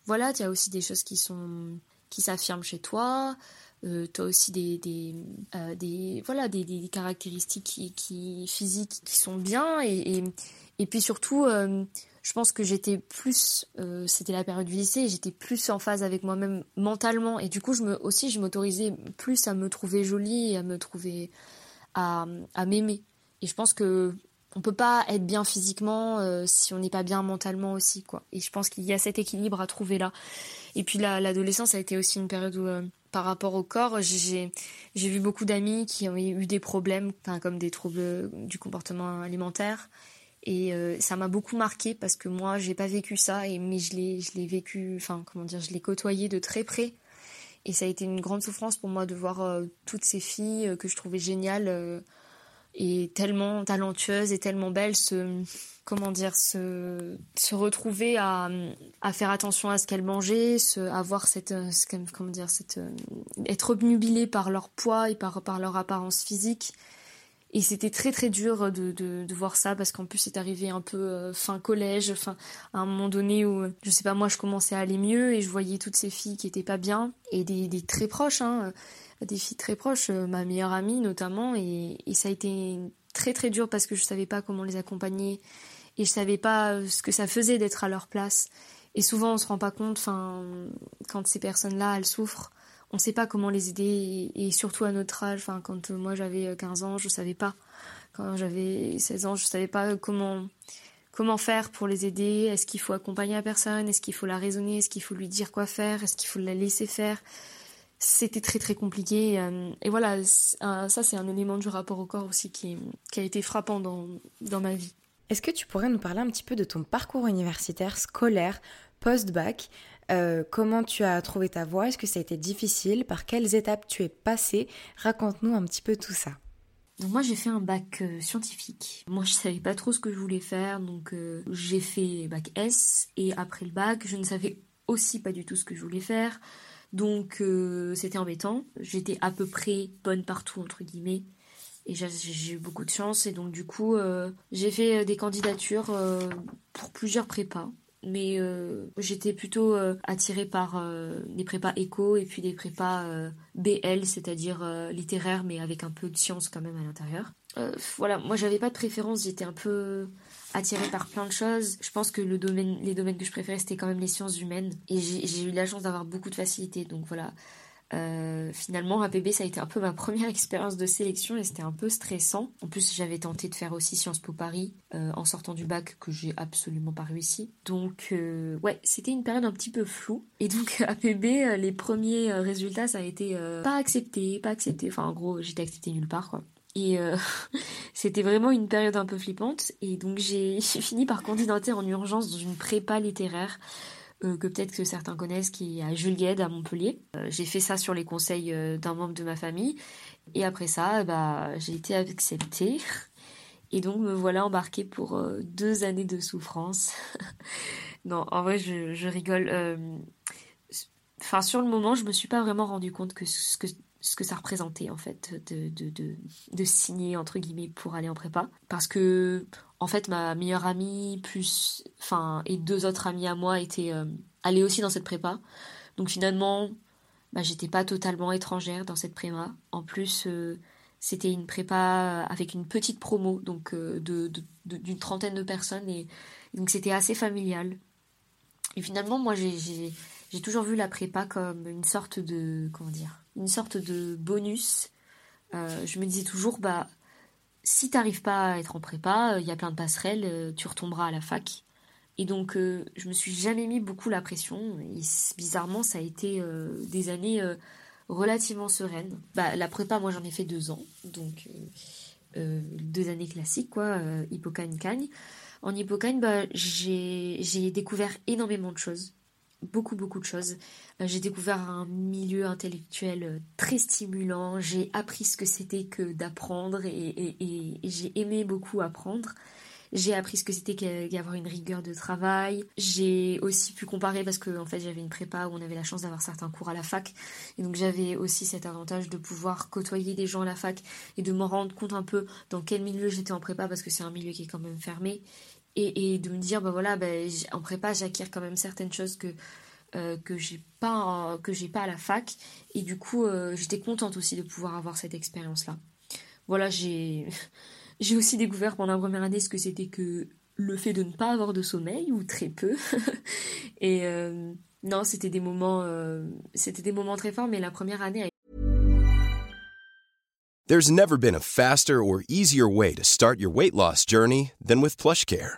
voilà tu as aussi des choses qui sont qui s'affirment chez toi, euh, tu as aussi des, des, euh, voilà, des, des, caractéristiques qui, qui, physiques qui sont bien. Et, et, puis surtout, euh, je pense que j'étais plus, euh, c'était la période du lycée, j'étais plus en phase avec moi-même mentalement. Et du coup, je me, aussi, je m'autorisais plus à me trouver jolie et à me trouver, à, à m'aimer. Et je pense que on peut pas être bien physiquement si on n'est pas bien mentalement aussi quoi et je pense qu'il y a cet équilibre à trouver là et puis l'adolescence a été aussi une période où par rapport au corps, j'ai vu beaucoup d'amis qui ont eu des problèmes, comme des troubles du comportement alimentaire. Et euh, ça m'a beaucoup marqué parce que moi, j'ai pas vécu ça, et, mais je l'ai vécu, enfin, comment dire, je l'ai côtoyé de très près. Et ça a été une grande souffrance pour moi de voir euh, toutes ces filles euh, que je trouvais géniales et tellement talentueuses et tellement belles se, comment dire, se, retrouver à, faire attention à ce qu'elles mangeaient, avoir cette, euh, comment dire, cette, euh, être obnubilées par leur poids et par, leur apparence physique. Et c'était très très dur de voir ça parce qu'en plus c'est arrivé un peu euh, fin collège, fin à un moment donné où je sais pas moi je commençais à aller mieux et je voyais toutes ces filles qui étaient pas bien et des, des très proches, hein, des filles très proches, ma meilleure amie notamment et, ça a été très très dur parce que je savais pas comment les accompagner et je savais pas euh, ce que ça faisait d'être à leur place. Et souvent on se rend pas compte, enfin, quand ces personnes-là elles souffrent, on sait pas comment les aider et, surtout à notre âge. Enfin, quand euh, moi j'avais 15 euh, ans, je savais pas. Quand j'avais 16 ans, je savais pas comment comment faire pour les aider. Est-ce qu'il faut accompagner la personne? Est-ce qu'il faut la raisonner? Est-ce qu'il faut lui dire quoi faire? Est-ce qu'il faut la laisser faire? C'était très très compliqué. Et voilà, ça c'est un élément du rapport au corps aussi qui, qui a été frappant dans, dans ma vie. Est-ce que tu pourrais nous parler un petit peu de ton parcours universitaire, scolaire, post-bac euh, Comment tu as trouvé ta voie? Est-ce que ça a été difficile? Par quelles étapes tu es passé? Raconte-nous un petit peu tout ça. Donc moi j'ai fait un bac euh, scientifique. Moi je savais pas trop ce que je voulais faire, donc euh, j'ai fait bac S et après le bac je ne savais aussi pas du tout ce que je voulais faire. Donc c'était embêtant. J'étais à peu près bonne partout entre guillemets. Et j'ai eu beaucoup de chance. Et donc, du coup, euh, j'ai fait euh, des candidatures euh, pour plusieurs prépas. Mais j'étais plutôt attirée par les prépas éco et puis des prépas BL, c'est-à-dire littéraire, mais avec un peu de science quand même à l'intérieur. voilà, moi j'avais pas de préférence, j'étais un peu attirée par plein de choses. Je pense que les domaines que je préférais c'était quand même les sciences humaines. Et j'ai eu la chance d'avoir beaucoup de facilité. Donc voilà, euh, finalement, APB, ça a été un peu ma première expérience de sélection et c'était un peu stressant. En plus, j'avais tenté de faire aussi Sciences Po Paris euh, en sortant du bac que j'ai absolument pas réussi. Donc, euh, ouais, c'était une période un petit peu floue. Et donc, APB, les premiers résultats, ça a été pas accepté, pas accepté. Enfin, en gros, j'étais accepté nulle part, quoi. Et c'était vraiment une période un peu flippante. Et donc, j'ai fini par candidater en urgence dans une prépa littéraire euh, que peut-être que certains connaissent, qui est à Jules Gued à Montpellier. Euh, j'ai fait ça sur les conseils euh, d'un membre de ma famille. Et après ça, bah, j'ai été acceptée. Et donc me voilà embarquée pour deux années de souffrance. non, en vrai, je, je rigole. Enfin, sur le moment, je me suis pas vraiment rendu compte que ce que ce que ça représentait en fait de, de, de, signer entre guillemets pour aller en prépa. Parce que en fait ma meilleure amie plus enfin et deux autres amis à moi étaient euh, allés aussi dans cette prépa. Donc finalement bah, j'étais pas totalement étrangère dans cette prépa. En plus euh, c'était une prépa avec une petite promo donc euh, d'une trentaine de personnes. Et donc c'était assez familial. Et finalement moi j'ai toujours vu la prépa comme une sorte de comment dire une sorte de bonus. Euh, je me disais toujours bah si t'arrives pas à être en prépa, il y a plein de passerelles, tu retomberas à la fac. Et donc, je me suis jamais mis beaucoup la pression. Bizarrement, ça a été des années relativement sereines. Bah, la prépa, moi, j'en ai fait deux ans, donc deux années classiques, quoi, hippocagne-cagne. En hippocagne, bah, j'ai découvert énormément de choses beaucoup beaucoup de choses. Euh, j'ai découvert un milieu intellectuel euh, très stimulant, j'ai appris ce que c'était que d'apprendre et, j'ai aimé beaucoup apprendre. J'ai appris ce que c'était qu'avoir une rigueur de travail. J'ai aussi pu comparer parce que en fait j'avais une prépa où on avait la chance d'avoir certains cours à la fac et donc j'avais aussi cet avantage de pouvoir côtoyer des gens à la fac et de me rendre compte un peu dans quel milieu j'étais en prépa parce que c'est un milieu qui est quand même fermé et, de me dire bah voilà bah, en prépa j'acquiers quand même certaines choses que euh, que j'ai pas que j'ai pas à la fac. Et du coup euh, j'étais contente aussi de pouvoir avoir cette expérience là voilà j'ai j'ai aussi découvert pendant la première année ce que c'était que le fait de ne pas avoir de sommeil ou très peu. Et euh, non c'était des moments c'était des moments très forts mais la première année There's never been a faster or easier way to start your weight loss journey than with PlushCare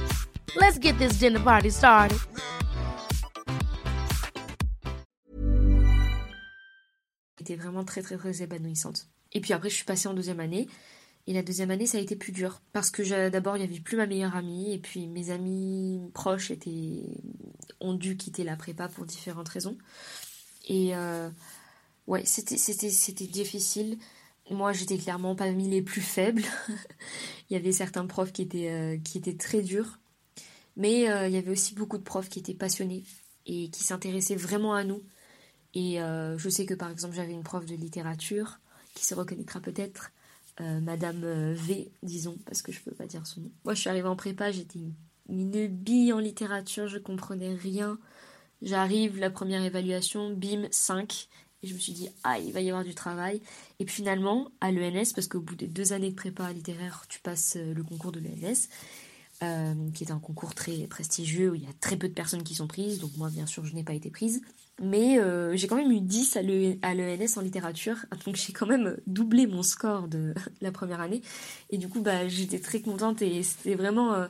Let's get this dinner party started. C'était vraiment très très très épanouissante. Et puis après, je suis passée en deuxième année. Et la deuxième année, ça a été plus dur. Parce que d'abord, il n'y avait plus ma meilleure amie. Et puis mes amis proches ont dû quitter la prépa pour différentes raisons. Et euh, ouais, c'était difficile. Moi, j'étais clairement pas mis les plus faibles. il y avait certains profs qui étaient, euh, qui étaient très durs. Mais euh, il y avait aussi beaucoup de profs qui étaient passionnés et qui s'intéressaient vraiment à nous. Et euh, je sais que par exemple, j'avais une prof de littérature qui se reconnaîtra peut-être, Madame V, disons, parce que je peux pas dire son nom. Moi, je suis arrivée en prépa, j'étais une, bille en littérature, je comprenais rien. J'arrive, la première évaluation, bim, 5. Et je me suis dit, ah, il va y avoir du travail. Et puis finalement, à l'ENS, parce qu'au bout de deux années de prépa littéraire, tu passes euh, le concours de l'ENS, euh, qui est un concours très prestigieux où il y a très peu de personnes qui sont prises. Donc moi, bien sûr, je n'ai pas été prise. Mais euh, j'ai quand même eu 10 à l'ENS en littérature. Donc j'ai quand même doublé mon score de la première année. Et du coup, bah, j'étais très contente et c'était vraiment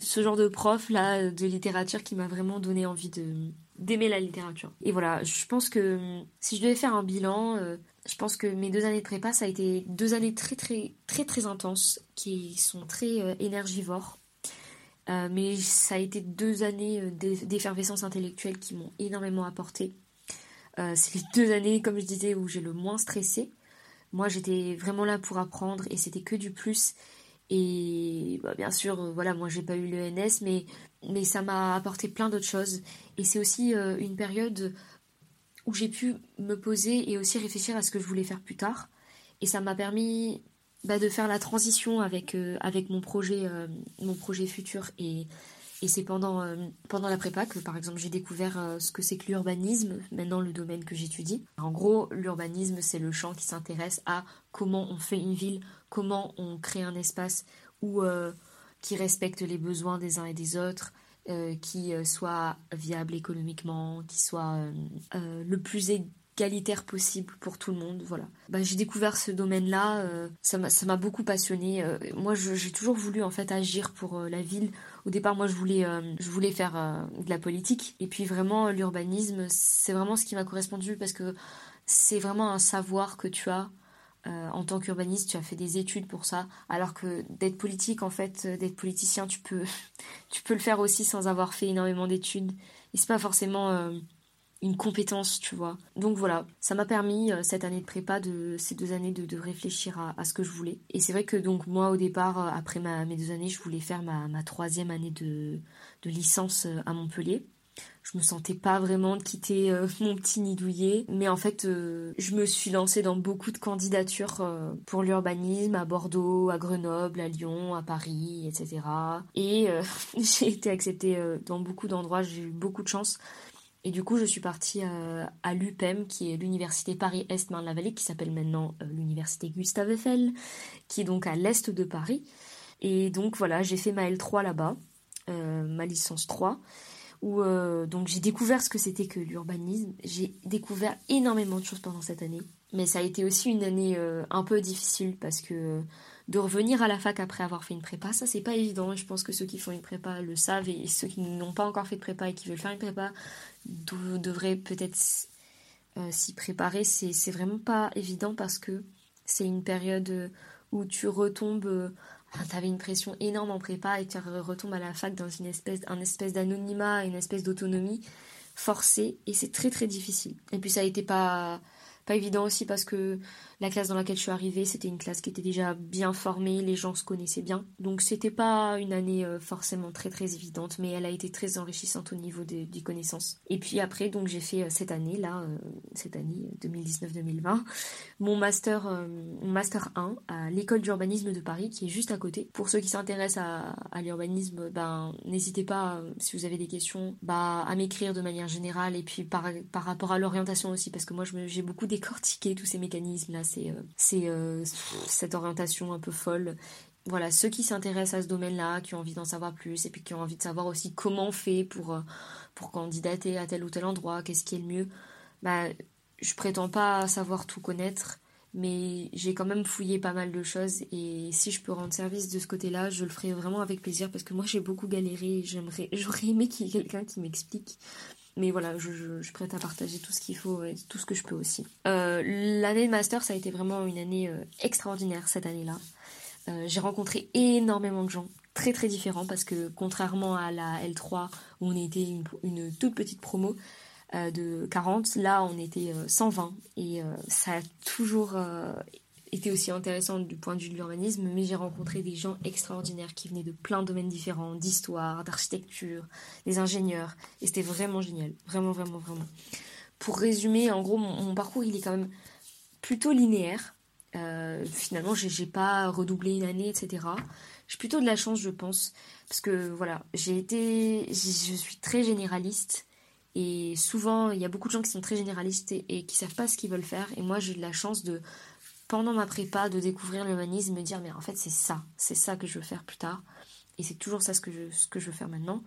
ce genre de prof là de littérature qui m'a vraiment donné envie de d'aimer la littérature. Et voilà, je pense que si je devais faire un bilan, euh, je pense que mes deux années de prépa, ça a été deux années très très très très intenses, qui sont très euh, énergivores. Euh, mais ça a été deux années d'effervescence intellectuelle qui m'ont énormément apporté. c'est les deux années, comme je disais, où j'ai le moins stressé. Moi, j'étais vraiment là pour apprendre et c'était que du plus. Et bah, bien sûr, euh, voilà, moi j'ai pas eu l'ENS, mais, mais ça m'a apporté plein d'autres choses. Et c'est aussi euh, une période où j'ai pu me poser et aussi réfléchir à ce que je voulais faire plus tard. Et ça m'a permis bah, de faire la transition avec, euh, avec mon, projet, euh, mon projet futur. Et, et c'est pendant, euh, pendant la prépa que, par exemple, j'ai découvert ce que c'est que l'urbanisme, maintenant le domaine que j'étudie. En gros, l'urbanisme, c'est le champ qui s'intéresse à comment on fait une ville, comment on crée un espace qui respecte les besoins des uns et des autres, qui soit viable économiquement, qui soit le plus égalitaire possible pour tout le monde. Voilà. Bah, j'ai découvert ce domaine-là, euh, ça m'a beaucoup passionné. Euh, moi, j'ai toujours voulu en fait agir pour euh, la ville. Au départ, moi, je voulais, je voulais faire de la politique. Et puis vraiment, l'urbanisme, c'est vraiment ce qui m'a correspondu parce que c'est vraiment un savoir que tu as. en tant qu'urbaniste, tu as fait des études pour ça, alors que d'être politique, en fait, d'être politicien, tu peux, tu peux le faire aussi sans avoir fait énormément d'études. Et c'est pas forcément une compétence, tu vois. Donc voilà, ça m'a permis euh, cette année de prépa, de ces deux années, de, réfléchir à, ce que je voulais. Et c'est vrai que donc moi au départ, euh, après ma, mes deux années, je voulais faire ma, troisième année de, licence euh, à Montpellier. Je me sentais pas vraiment de quitter mon petit nid douillet, mais en fait, je me suis lancée dans beaucoup de candidatures pour l'urbanisme à Bordeaux, à Grenoble, à Lyon, à Paris, etc. Et j'ai été acceptée dans beaucoup d'endroits, j'ai eu beaucoup de chance. Et du coup, je suis partie euh, à l'UPEM, qui est l'université Paris-Est Marne-la-Vallée, qui s'appelle maintenant euh, l'université Gustave Eiffel, qui est donc à l'est de Paris. Et donc voilà, j'ai fait ma L3 là-bas, euh, ma licence 3, où donc j'ai découvert ce que c'était que l'urbanisme. J'ai découvert énormément de choses pendant cette année, mais ça a été aussi une année un peu difficile parce que de revenir à la fac après avoir fait une prépa, ça c'est pas évident. Je pense que ceux qui font une prépa le savent et ceux qui n'ont pas encore fait de prépa et qui veulent faire une prépa devraient peut-être euh, s'y préparer. C'est vraiment pas évident parce que c'est une période où tu retombes. Euh, tu avais une pression énorme en prépa et tu retombes à la fac dans une espèce, un espèce d'anonymat, une espèce d'autonomie forcée et c'est très très difficile. Et puis ça a été pas pas évident aussi parce que la classe dans laquelle je suis arrivée, c'était une classe qui était déjà bien formée, les gens se connaissaient bien. Donc c'était pas une année euh, forcément très très évidente, mais elle a été très enrichissante au niveau des, connaissances. Et puis après, donc j'ai fait euh, cette année là, euh, cette année 2019-2020, mon master, master 1 à l'école d'urbanisme de Paris, qui est juste à côté. Pour ceux qui s'intéressent à, l'urbanisme, ben n'hésitez pas si vous avez des questions, bah à m'écrire de manière générale et puis par, par rapport à l'orientation aussi, parce que moi j'ai beaucoup des décortiquer tous ces mécanismes-là, c'est euh, euh, cette orientation un peu folle. Voilà, ceux qui s'intéressent à ce domaine-là, qui ont envie d'en savoir plus, et puis qui ont envie de savoir aussi comment on fait pour, euh, pour candidater à tel ou tel endroit, qu'est-ce qui est le mieux, bah, je prétends pas savoir tout connaître, mais j'ai quand même fouillé pas mal de choses et si je peux rendre service de ce côté-là, je le ferai vraiment avec plaisir parce que moi j'ai beaucoup galéré j'aimerais, j'aurais aimé qu'il y ait quelqu'un qui m'explique mais voilà, je, suis prête à partager tout ce qu'il faut et tout ce que je peux aussi. Euh, l'année de master, ça a été vraiment une année euh, extraordinaire cette année-là. Euh, j'ai rencontré énormément de gens très très différents parce que contrairement à la L3 où on était une, une toute petite promo de 40, là on était 120 et ça a toujours était aussi intéressante du point de vue de l'urbanisme, mais j'ai rencontré des gens extraordinaires qui venaient de plein de domaines différents, d'histoire, d'architecture, des ingénieurs, et c'était vraiment génial, vraiment, vraiment, vraiment. Pour résumer, en gros, mon, parcours, il est quand même plutôt linéaire. Euh, finalement, j'ai pas redoublé une année, etc. J'ai plutôt de la chance, je pense, parce que voilà, j'ai été, je suis très généraliste. Et souvent, il y a beaucoup de gens qui sont très généralistes et, et qui savent pas ce qu'ils veulent faire. Et moi, j'ai de la chance de pendant ma prépa de découvrir l'humanisme, me dire mais en fait c'est ça, c'est ça que je veux faire plus tard. Et c'est toujours ça ce que je, veux faire maintenant.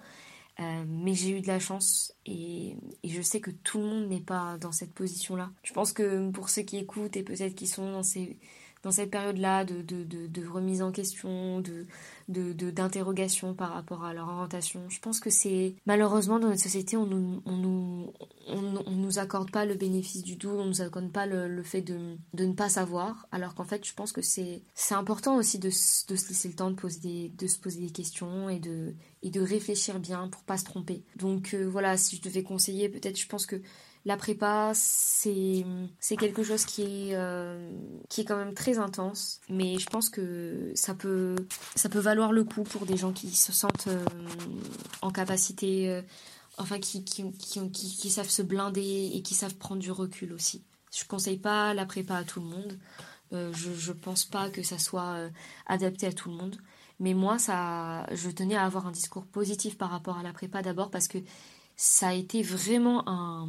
Euh, mais j'ai eu de la chance et, et, je sais que tout le monde n'est pas dans cette position-là. Je pense que pour ceux qui écoutent et peut-être qui sont dans ces dans cette période-là de, de, de, remise en question, de, d'interrogation par rapport à leur orientation. Je pense que c'est malheureusement dans notre société, on nous, on nous, on, nous accorde pas le bénéfice du doute, on nous accorde pas le, fait de, de, ne pas savoir, alors qu'en fait, je pense que c'est, important aussi de, de se laisser le temps de, poser de se poser des questions et de, et de réfléchir bien pour pas se tromper. Donc euh, voilà, si je devais conseiller, peut-être, je pense que la prépa, c'est quelque chose qui est euh, qui est quand même très intense, mais je pense que ça peut ça peut valoir le coup pour des gens qui se sentent euh, en capacité euh, enfin qui, qui, qui, savent se blinder et qui savent prendre du recul aussi. Je conseille pas la prépa à tout le monde. Je, je pense pas que ça soit adapté à tout le monde. Mais moi, ça, je tenais à avoir un discours positif par rapport à la prépa d'abord parce que ça a été vraiment un,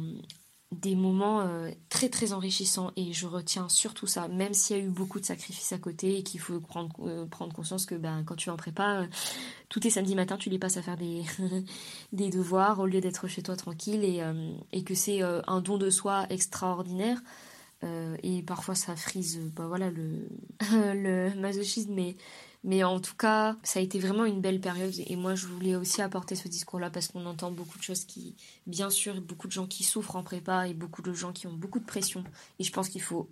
des moments euh, très très enrichissants et je retiens surtout ça, même s'il y a eu beaucoup de sacrifices à côté et qu'il faut prendre, euh, conscience que ben, quand tu vas en prépa, euh, tous tes samedis matins, tu les passes à faire des, devoirs au lieu d'être chez toi tranquille et, et que c'est un don de soi extraordinaire. et parfois ça frise ben, voilà, le, masochisme, mais en tout cas, ça a été vraiment une belle période et moi je voulais aussi apporter ce discours-là parce qu'on entend beaucoup de choses qui, bien sûr, beaucoup de gens qui souffrent en prépa et beaucoup de gens qui ont beaucoup de pression. Et je pense qu'il faut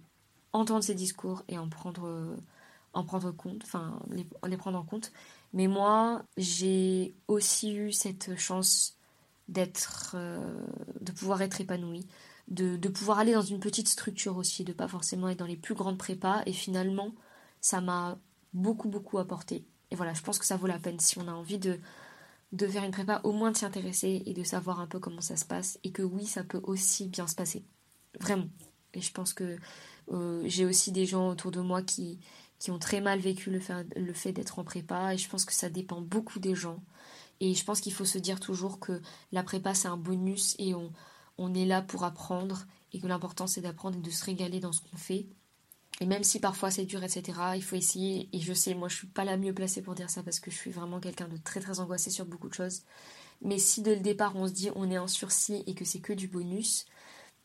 entendre ces discours et en prendre, en prendre compte, enfin les, prendre en compte. Mais moi, j'ai aussi eu cette chance d'être, euh, de pouvoir être épanouie, de, de pouvoir aller dans une petite structure aussi, de pas forcément être dans les plus grandes prépas. Et finalement, ça m'a beaucoup, beaucoup apporté. Et voilà, je pense que ça vaut la peine si on a envie de, de faire une prépa, au moins de s'y intéresser et de savoir un peu comment ça se passe. Et que oui, ça peut aussi bien se passer. Vraiment. Et je pense que euh, j'ai aussi des gens autour de moi qui, qui ont très mal vécu le fait, le fait d'être en prépa. Et je pense que ça dépend beaucoup des gens. Et je pense qu'il faut se dire toujours que la prépa, c'est un bonus et on, on est là pour apprendre. Et que l'important, c'est d'apprendre et de se régaler dans ce qu'on fait. Et même si parfois c'est dur, etc., il faut essayer. Et je sais, moi, je suis pas la mieux placée pour dire ça parce que je suis vraiment quelqu'un de très très angoissé sur beaucoup de choses. Mais si dès le départ on se dit on est en sursis et que c'est que du bonus,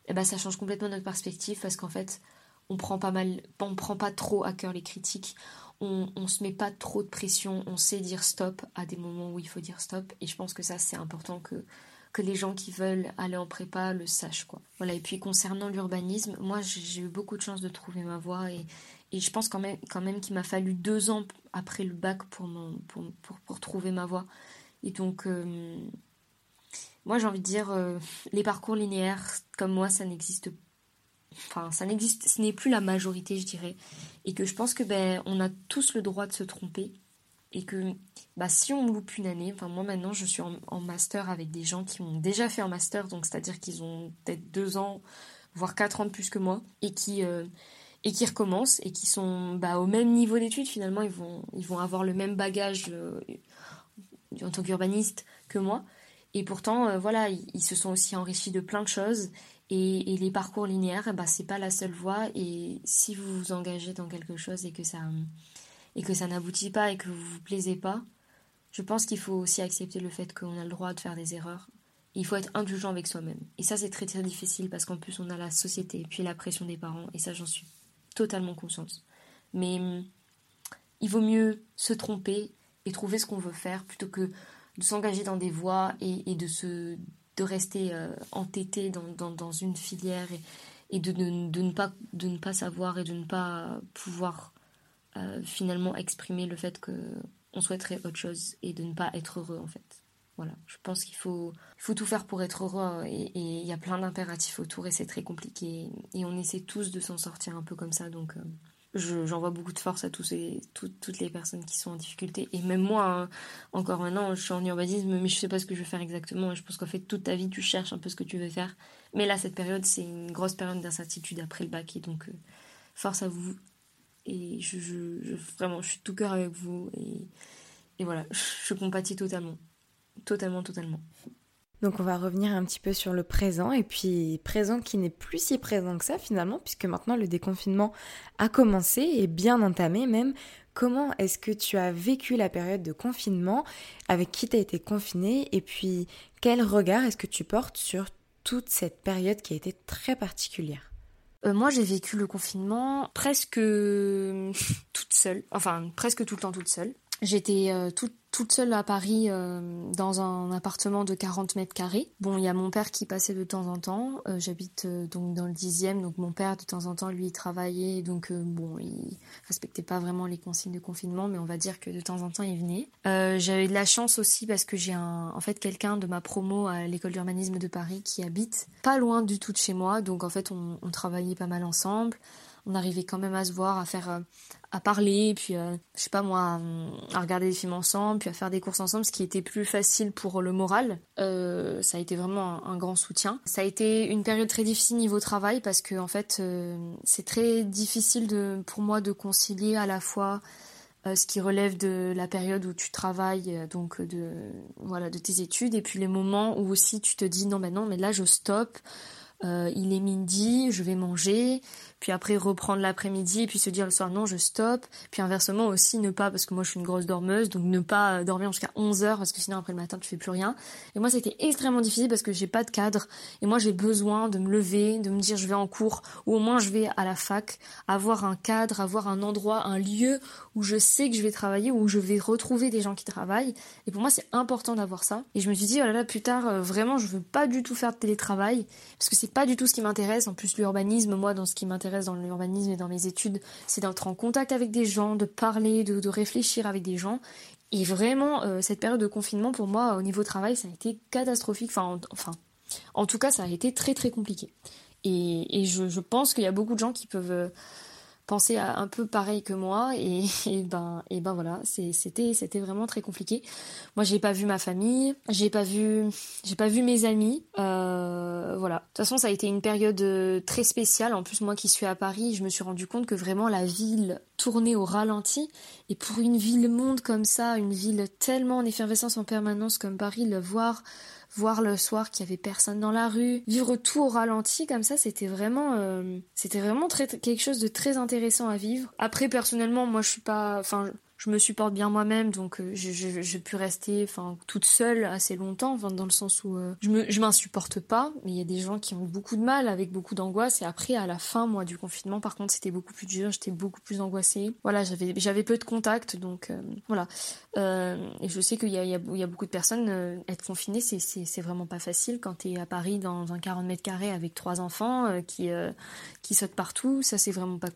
eh ben ça change complètement notre perspective parce qu'en fait on prend pas mal, on prend pas trop à cœur les critiques, on, on se met pas trop de pression, on sait dire stop à des moments où il faut dire stop. Et je pense que ça c'est important que que les gens qui veulent aller en prépa le sachent quoi. Voilà et puis concernant l'urbanisme, moi j'ai eu beaucoup de chance de trouver ma voie et, je pense quand même quand même qu'il m'a fallu deux ans après le bac pour, trouver ma voie. Et donc euh, moi j'ai envie de dire euh, les parcours linéaires comme moi ça n'existe enfin ça n'existe ce n'est plus la majorité je dirais et que je pense que ben on a tous le droit de se tromper et que bah, si on loupe une année, enfin moi maintenant je suis en, master avec des gens qui ont déjà fait un master, donc c'est-à-dire qu'ils ont peut-être deux ans, voire quatre ans de plus que moi, et qui, euh, et qui recommencent et qui sont bah, au même niveau d'études finalement, ils vont, ils vont avoir le même bagage euh, en tant qu'urbaniste que moi. Et pourtant, euh, voilà, ils, se sont aussi enrichis de plein de choses. Et, les parcours linéaires, bah, c'est pas la seule voie. Et si vous vous engagez dans quelque chose et que ça, ça n'aboutit pas et que vous vous plaisez pas, je pense qu'il faut aussi accepter le fait qu'on a le droit de faire des erreurs. il faut être indulgent avec soi-même. Et ça, c'est très très difficile parce qu'en plus, on a la société, puis la pression des parents, et ça, j'en suis totalement consciente. Mais hum, il vaut mieux se tromper et trouver ce qu'on veut faire plutôt que de s'engager dans des voies et, de, se, de rester euh, entêté dans, dans, une filière et, de, de, ne pas, de ne pas savoir et de ne pas pouvoir euh, finalement exprimer le fait qu'on souhaiterait autre chose et de ne pas être heureux en fait. Voilà, je pense qu'il faut, faut tout faire pour être heureux et il y a plein d'impératifs autour et c'est très compliqué. Et on essaie tous de s'en sortir un peu comme ça donc euh, j'envoie beaucoup de force à tous et toutes les personnes qui sont en difficulté et même moi hein, encore maintenant je suis en urbanisme mais je sais pas ce que je veux faire exactement et je pense qu'en fait toute ta vie tu cherches un peu ce que tu veux faire. Mais là cette période c'est une grosse période d'incertitude après le bac et donc euh, force à vous et je, vraiment, je suis tout cœur avec vous. Et, et voilà, je compatis totalement. Totalement, totalement. Donc on va revenir un petit peu sur le présent et puis présent qui n'est plus si présent que ça finalement puisque maintenant le déconfinement a commencé et bien entamé même. Comment est-ce que tu as vécu la période de confinement? Avec qui tu as été confiné? Et puis quel regard est-ce que tu portes sur toute cette période qui a été très particulière? Euh, moi, j'ai vécu le confinement presque toute seule, enfin presque tout le temps toute seule. J'étais euh, toute toute seule à Paris euh, dans un appartement de 40 mètres carrés. Bon, il y a mon père qui passait de temps en temps. Euh, j'habite euh, donc dans le dixième, donc mon père de temps en temps lui il travaillait, donc bon, il respectait pas vraiment les consignes de confinement, mais on va dire que de temps en temps il venait. J'avais de la chance aussi parce que j'ai en fait quelqu'un de ma promo à l'école d'urbanisme de Paris qui habite pas loin du tout de chez moi, donc en fait on travaillait pas mal ensemble on arrivait quand même à se voir, à faire à parler, puis je sais pas moi, à, regarder des films ensemble, puis à faire des courses ensemble, ce qui était plus facile pour le moral. ça a été vraiment un, grand soutien. Ça a été une période très difficile niveau travail parce que en fait, c'est très difficile pour moi de concilier à la fois euh, ce qui relève de la période où tu travailles, euh, donc de voilà de tes études, et puis les moments où aussi tu te dis non mais non mais là je stoppe, euh, il est midi, je vais manger, puis après reprendre l'après-midi puis se dire le soir non je stoppe, puis inversement aussi ne pas parce que moi je suis une grosse dormeuse donc ne pas dormir jusqu'à 11 heures parce que sinon après le matin tu fais plus rien. Et moi c'était extrêmement difficile parce que j'ai pas de cadre et moi j'ai besoin de me lever, de me dire je vais en cours ou au moins je vais à la fac, avoir un cadre, avoir un endroit, un lieu où je sais que je vais travailler où je vais retrouver des gens qui travaillent et pour moi c'est important d'avoir ça. Et je me suis dit oh là là plus tard euh, vraiment je veux pas du tout faire de télétravail parce que c'est pas du tout ce qui m'intéresse en plus l'urbanisme moi dans ce qui m'intéresse dans l'urbanisme et dans mes études, c'est d'être en contact avec des gens, de parler, de, réfléchir avec des gens. Et vraiment, euh, cette période de confinement, pour moi, au niveau travail, ça a été catastrophique. Enfin, enfin en tout cas, ça a été très très compliqué. Et, je, je, pense qu'il y a beaucoup de gens qui peuvent euh, penser un peu pareil que moi et, ben et ben voilà c'était c'était vraiment très compliqué. Moi j'ai pas vu ma famille j'ai pas vu j'ai pas vu mes amis euh, voilà. De toute façon ça a été une période euh, très spéciale. En plus moi qui suis à Paris je me suis rendu compte que vraiment la ville tournait au ralenti. Et pour une ville monde comme ça une ville tellement en effervescence en permanence comme Paris le voir voir le soir qu'il y avait personne dans la rue, vivre tout au ralenti comme ça, c'était vraiment, euh, c'était vraiment quelque chose de très intéressant à vivre. Après, personnellement, moi, je suis pas, enfin, je me supporte bien moi-même, donc euh, j'ai pu rester enfin toute seule assez longtemps, dans le sens où euh, je me je m'insupporte pas, mais il y a des gens qui ont beaucoup de mal avec beaucoup d'angoisse et après à la fin moi du confinement par contre c'était beaucoup plus dur, j'étais beaucoup plus angoissée. Voilà, j'avais peu de contacts donc euh, voilà. et je sais qu'il y a, y, a, beaucoup de personnes être confinées c'est c'est vraiment pas facile quand tu es à Paris dans un 40 mètres carrés avec trois enfants qui qui sautent partout, ça c'est vraiment pas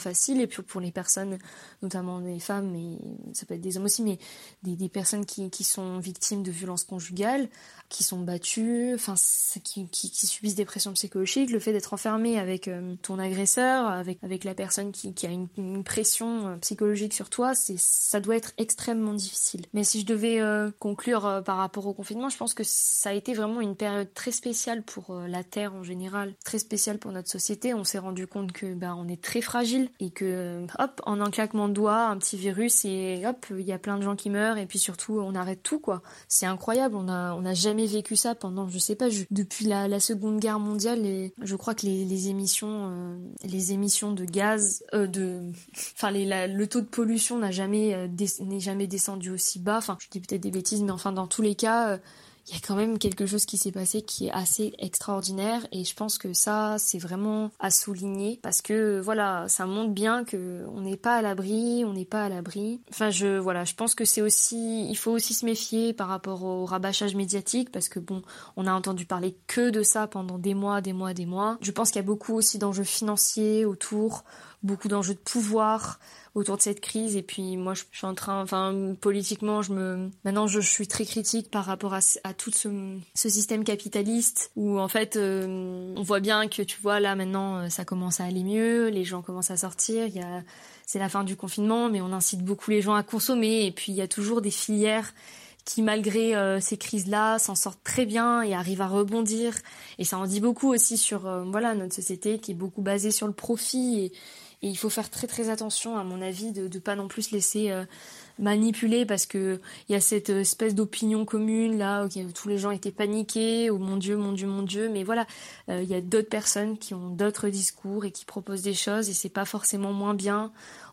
facile. Et puis pour les personnes notamment des femmes mais ça peut être des hommes aussi mais des, personnes qui, qui, sont victimes de violences conjugales qui sont battues enfin qui, qui, subissent des pressions psychologiques le fait d'être enfermé avec euh, ton agresseur avec avec la personne qui, a une, pression euh, psychologique sur toi c'est ça doit être extrêmement difficile. Mais si je devais euh, conclure par rapport au confinement je pense que ça a été vraiment une période très spéciale pour la terre en général très spéciale pour notre société. On s'est rendu compte que ben on est très fragile et que hop en un claquement de doigts un petit virus et hop il y a plein de gens qui meurent et puis surtout on arrête tout quoi. C'est incroyable on a on n'a jamais vécu ça pendant je sais pas depuis la, la, seconde guerre mondiale et je crois que les, les émissions euh, les émissions de gaz euh, de enfin le taux de pollution n'a jamais euh, n'est jamais descendu aussi bas. Enfin je dis peut-être des bêtises mais enfin dans tous les cas il y a quand même quelque chose qui s'est passé qui est assez extraordinaire et je pense que ça c'est vraiment à souligner parce que voilà ça montre bien que on n'est pas à l'abri on n'est pas à l'abri. Enfin je voilà je pense que c'est aussi il faut aussi se méfier par rapport au rabâchage médiatique parce que bon on a entendu parler que de ça pendant des mois des mois des mois. Je pense qu'il y a beaucoup aussi d'enjeux financiers autour beaucoup d'enjeux de pouvoir autour de cette crise. Et puis moi je, suis en train enfin politiquement je me maintenant je, suis très critique par rapport à, à tout ce, système capitaliste où en fait euh, on voit bien que tu vois là maintenant euh, ça commence à aller mieux les gens commencent à sortir il y a c'est la fin du confinement mais on incite beaucoup les gens à consommer. Et puis il y a toujours des filières qui malgré euh, ces crises-là s'en sortent très bien et arrivent à rebondir. Et ça en dit beaucoup aussi sur voilà notre société qui est beaucoup basée sur le profit et il faut faire très très attention, à mon avis, de ne pas non plus se laisser euh, manipuler parce que il y a cette espèce d'opinion commune là où tous les gens étaient paniqués, oh mon Dieu, mon Dieu, mon Dieu. Mais voilà, euh, il y a d'autres personnes qui ont d'autres discours et qui proposent des choses et c'est pas forcément moins bien.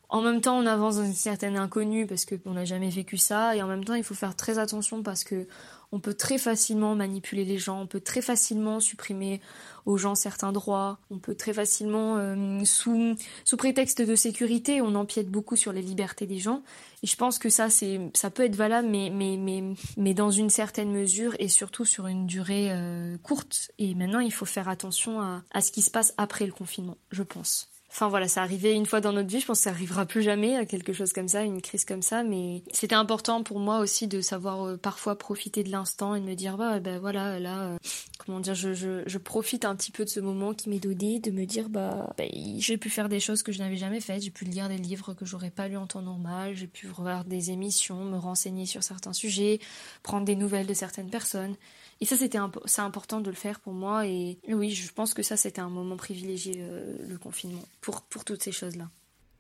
En même temps, on avance dans une certaine inconnue parce qu'on n'a jamais vécu ça et en même temps, il faut faire très attention parce que on peut très facilement manipuler les gens, on peut très facilement supprimer aux gens certains droits, on peut très facilement, euh, sous, sous prétexte de sécurité, on empiète beaucoup sur les libertés des gens. Et je pense que ça, c'est, ça peut être valable, mais, mais, mais, mais dans une certaine mesure et surtout sur une durée euh, courte. Et maintenant, il faut faire attention à, à ce qui se passe après le confinement, je pense. Enfin voilà, ça arrivait une fois dans notre vie, je pense que ça arrivera plus jamais à quelque chose comme ça, une crise comme ça, mais c'était important pour moi aussi de savoir euh, parfois profiter de l'instant et de me dire bah ben voilà, là euh, comment dire, je, je, profite un petit peu de ce moment qui m'est donné, de me dire bah, bah, j'ai pu faire des choses que je n'avais jamais faites, j'ai pu lire des livres que j'aurais pas lu en temps normal, j'ai pu revoir des émissions, me renseigner sur certains sujets, prendre des nouvelles de certaines personnes. Et ça, c'était c'est important de le faire pour moi. Et oui, je pense que ça, c'était un moment privilégié, euh, le confinement, pour, pour toutes ces choses-là.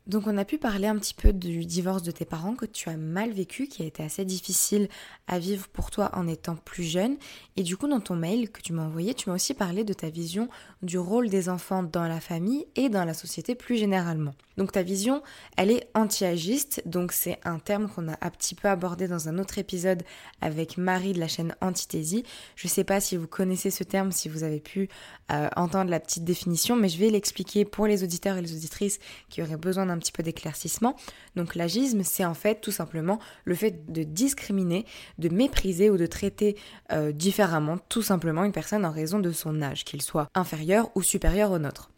Donc on a pu parler un petit peu du divorce de tes parents que tu as mal vécu, qui a été assez difficile à vivre pour toi en étant plus jeune. Et du coup dans ton mail que tu m'as envoyé, tu m'as aussi parlé de ta vision du rôle des enfants dans la famille et dans la société plus généralement. Donc ta vision, elle est anti-agiste, donc c'est un terme qu'on a un petit peu abordé dans un autre épisode avec Marie de la chaîne Antithésie. Je sais pas si vous connaissez ce terme, si vous avez pu euh, entendre la petite définition, mais je vais l'expliquer pour les auditeurs et les auditrices qui auraient besoin petit peu d'éclaircissement. Donc l'agisme, c'est en fait tout simplement le fait de discriminer, de mépriser ou de traiter euh, différemment tout simplement une personne en raison de son âge, qu'il soit inférieur ou supérieur au nôtre.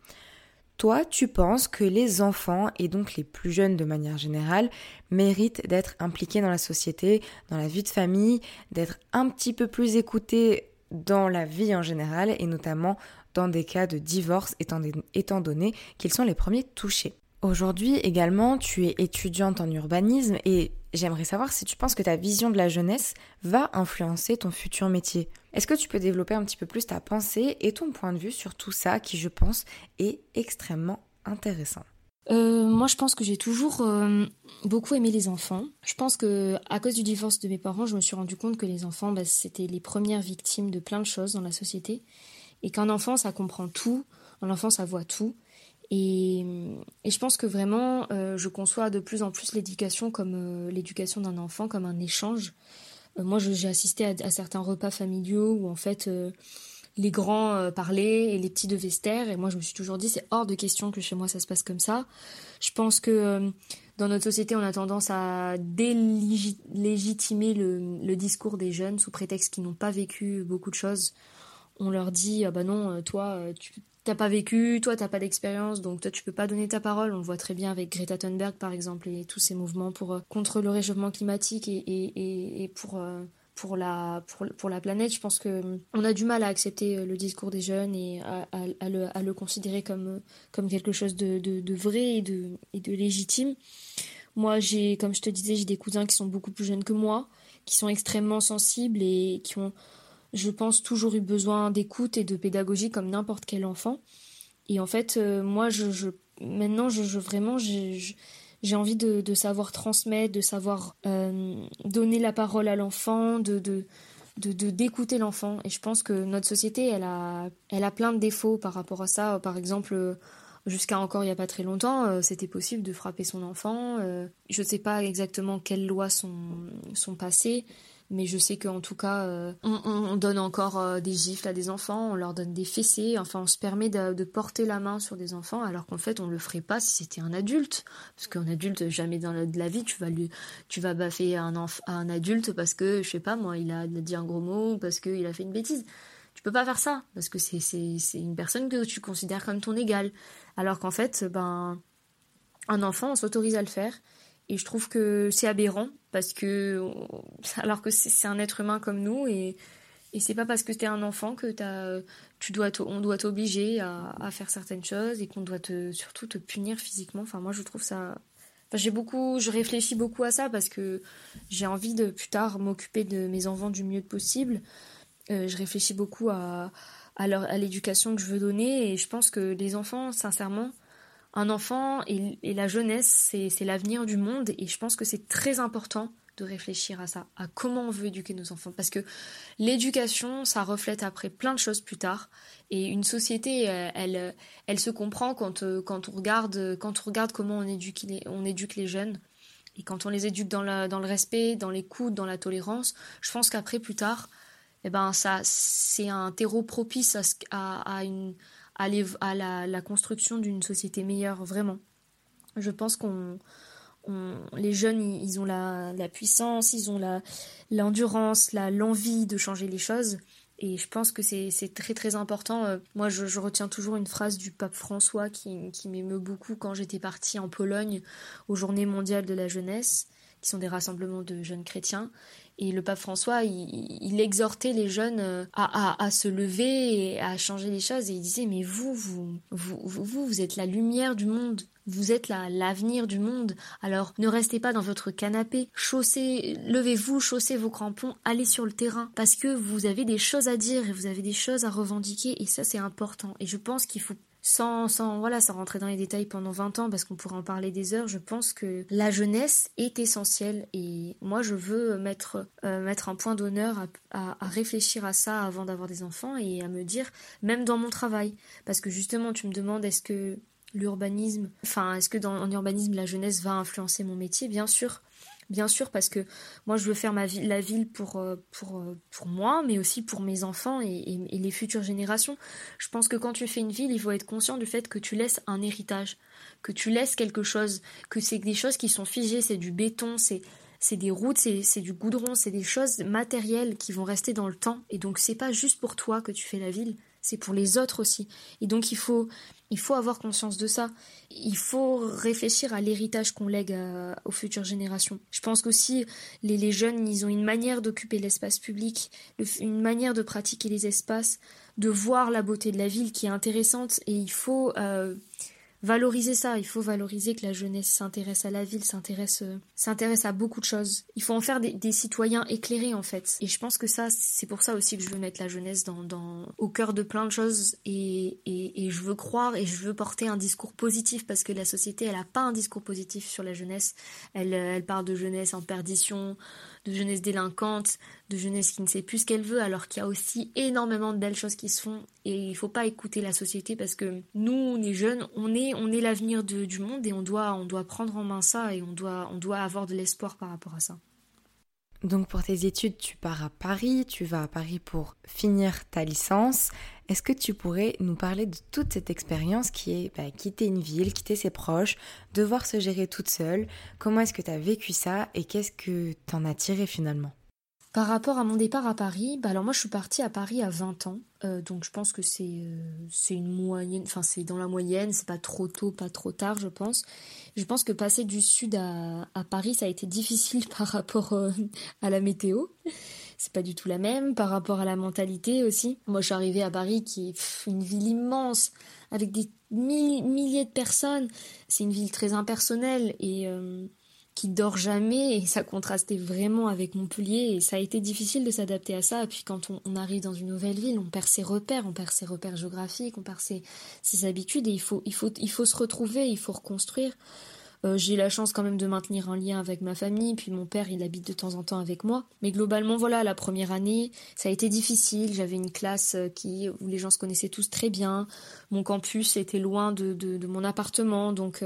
Toi, tu penses que les enfants, et donc les plus jeunes de manière générale, méritent d'être impliqués dans la société, dans la vie de famille, d'être un petit peu plus écoutés dans la vie en général, et notamment dans des cas de divorce, étant, étant donné qu'ils sont les premiers touchés. Aujourd'hui également, tu es étudiante en urbanisme et j'aimerais savoir si tu penses que ta vision de la jeunesse va influencer ton futur métier. Est-ce que tu peux développer un petit peu plus ta pensée et ton point de vue sur tout ça qui, je pense, est extrêmement intéressant? Euh, moi, je pense que j'ai toujours euh, beaucoup aimé les enfants. Je pense que à cause du divorce de mes parents, je me suis rendu compte que les enfants, bah, c'était les premières victimes de plein de choses dans la société, et qu'un enfant, ça comprend tout. Un enfant, ça voit tout. Et, je pense que vraiment, euh, je conçois de plus en plus l'éducation comme euh, l'éducation d'un enfant, comme un échange. Euh, moi, j'ai assisté à, certains repas familiaux où en fait les grands parlaient et les petits devaient se taire. Et moi, je me suis toujours dit, c'est hors de question que chez moi ça se passe comme ça. Je pense que dans notre société, on a tendance à délégitimer le, le discours des jeunes sous prétexte qu'ils n'ont pas vécu beaucoup de choses. On leur dit, ah bah non, toi, tu t'as pas vécu, toi t'as pas d'expérience, donc toi tu peux pas donner ta parole. On le voit très bien avec Greta Thunberg par exemple et tous ces mouvements pour euh, contre le réchauffement climatique et, et, et pour euh, pour la pour, pour, la planète. Je pense que euh, on a du mal à accepter le discours des jeunes et à, le, à le, considérer comme comme quelque chose de, de, de, vrai et de et de légitime. Moi j'ai comme je te disais j'ai des cousins qui sont beaucoup plus jeunes que moi, qui sont extrêmement sensibles et qui ont je pense, toujours eu besoin d'écoute et de pédagogie comme n'importe quel enfant. Et en fait, euh, moi, je, maintenant, je, vraiment, j'ai envie de, savoir transmettre, de savoir euh, donner la parole à l'enfant, de, de d'écouter l'enfant. Et je pense que notre société elle a elle a plein de défauts par rapport à ça. Par exemple jusqu'à encore il n'y a pas très longtemps euh, c'était possible de frapper son enfant. Je ne sais pas exactement quelles lois sont sont passées mais je sais qu'en tout cas, euh, on, donne encore euh, des gifles à des enfants, on leur donne des fessées, enfin on se permet de, porter la main sur des enfants, alors qu'en fait on le ferait pas si c'était un adulte, parce qu'un adulte jamais dans la, vie tu vas tu vas baffer un un adulte parce que je sais pas moi il a, dit un gros mot, parce qu'il a fait une bêtise. Tu peux pas faire ça parce que c'est c'est une personne que tu considères comme ton égal, alors qu'en fait ben un enfant on s'autorise à le faire. Et je trouve que c'est aberrant parce que, alors que c'est un être humain comme nous et, et c'est pas parce que t'es un enfant que as, tu dois on doit t'obliger à, faire certaines choses et qu'on doit te, surtout te punir physiquement. Enfin, moi, je trouve ça. J'ai beaucoup, je réfléchis beaucoup à ça parce que j'ai envie de plus tard m'occuper de mes enfants du mieux possible. Euh, je réfléchis beaucoup à, à l'éducation que je veux donner et je pense que les enfants, sincèrement, un enfant et, la jeunesse, c'est l'avenir du monde et je pense que c'est très important de réfléchir à ça, à comment on veut éduquer nos enfants. Parce que l'éducation, ça reflète après plein de choses plus tard. Et une société, euh, elle, elle, se comprend quand, euh, quand, on regarde, quand on regarde comment on éduque les, on éduque les jeunes. Et quand on les éduque dans, la, dans le respect, dans l'écoute, dans la tolérance, je pense qu'après, plus tard, eh ben, c'est un terreau propice à, à, une, à, la, construction d'une société meilleure, vraiment. Je pense qu'on les jeunes, ils, ont la, puissance, ils ont l'endurance, la, l'envie de changer les choses. Et je pense que c'est très très important. Euh, moi, je, retiens toujours une phrase du pape François qui, qui m'émeut beaucoup quand j'étais partie en Pologne aux Journées mondiales de la jeunesse, qui sont des rassemblements de jeunes chrétiens. Et le pape François, il, exhortait les jeunes euh, à, se lever et à changer les choses. Et il disait, mais vous, vous, vous, vous, vous êtes la lumière du monde. Vous êtes l'avenir du monde. Alors ne restez pas dans votre canapé. Chaussez, levez-vous, chaussez vos crampons, allez sur le terrain. Parce que vous avez des choses à dire et vous avez des choses à revendiquer. Et ça, c'est important. Et je pense qu'il faut sans, sans, voilà, sans rentrer dans les détails pendant 20 ans, parce qu'on pourrait en parler des heures, je pense que la jeunesse est essentielle. Et moi je veux mettre, euh, mettre un point d'honneur à, réfléchir à ça avant d'avoir des enfants et à me dire, même dans mon travail, parce que justement tu me demandes est-ce que l'urbanisme, enfin est-ce que dans en urbanisme la jeunesse va influencer mon métier? Bien sûr, bien sûr, parce que moi, je veux faire la ville pour, euh, pour, euh, pour moi, mais aussi pour mes enfants et, les futures générations. Je pense que quand tu fais une ville, il faut être conscient du fait que tu laisses un héritage, que tu laisses quelque chose, que c'est des choses qui sont figées, c'est du béton, c'est c'est des routes, c'est du goudron, c'est des choses matérielles qui vont rester dans le temps. Et donc, c'est pas juste pour toi que tu fais la ville, c'est pour les autres aussi. Et donc, il faut, il faut avoir conscience de ça. Il faut réfléchir à l'héritage qu'on lègue aux futures générations. Je pense qu'aussi, les, les jeunes, ils ont une manière d'occuper l'espace public, une manière de pratiquer les espaces, de voir la beauté de la ville qui est intéressante. Et il faut euh, valoriser ça. Il faut valoriser que la jeunesse s'intéresse à la ville, s'intéresse, euh, s'intéresse à beaucoup de choses. Il faut en faire des, citoyens éclairés en fait. Et je pense que ça, c'est pour ça aussi que je veux mettre la jeunesse dans, au cœur de plein de choses. Et, et, je veux croire et je veux porter un discours positif parce que la société, elle a pas un discours positif sur la jeunesse. Elle, elle parle de jeunesse en perdition, de jeunesse délinquante, de jeunesse qui ne sait plus ce qu'elle veut, alors qu'il y a aussi énormément de belles choses qui se font. Et il faut pas écouter la société parce que nous, on est jeunes, on est, on est l'avenir du monde et on doit, on doit prendre en main ça et on doit, on doit avoir de l'espoir par rapport à ça. Donc pour tes études, tu pars à Paris, tu vas à Paris pour finir ta licence. Est-ce que tu pourrais nous parler de toute cette expérience qui est bah, quitter une ville, quitter ses proches, devoir se gérer toute seule? Comment est-ce que tu as vécu ça et qu'est-ce que tu en as tiré finalement? Par rapport à mon départ à Paris, bah alors moi je suis partie à Paris à 20 ans, euh, donc je pense que c'est euh, c'est une moyenne, enfin c'est dans la moyenne, c'est pas trop tôt, pas trop tard je pense. Je pense que passer du sud à, à Paris ça a été difficile par rapport euh, à la météo, c'est pas du tout la même, par rapport à la mentalité aussi. Moi je suis arrivée à Paris qui est une ville immense avec des milliers de personnes, c'est une ville très impersonnelle et qui dort jamais et ça contrastait vraiment avec Montpellier et ça a été difficile de s'adapter à ça. Et puis quand on, arrive dans une nouvelle ville, on perd ses repères, on perd ses repères géographiques, on perd ses, habitudes et il faut, il, faut, il faut se retrouver, il faut reconstruire. Euh, j'ai la chance quand même de maintenir un lien avec ma famille, puis mon père il habite de temps en temps avec moi. Mais globalement voilà, la première année, ça a été difficile. J'avais une classe euh, qui où les gens se connaissaient tous très bien. Mon campus était loin de, de, mon appartement, donc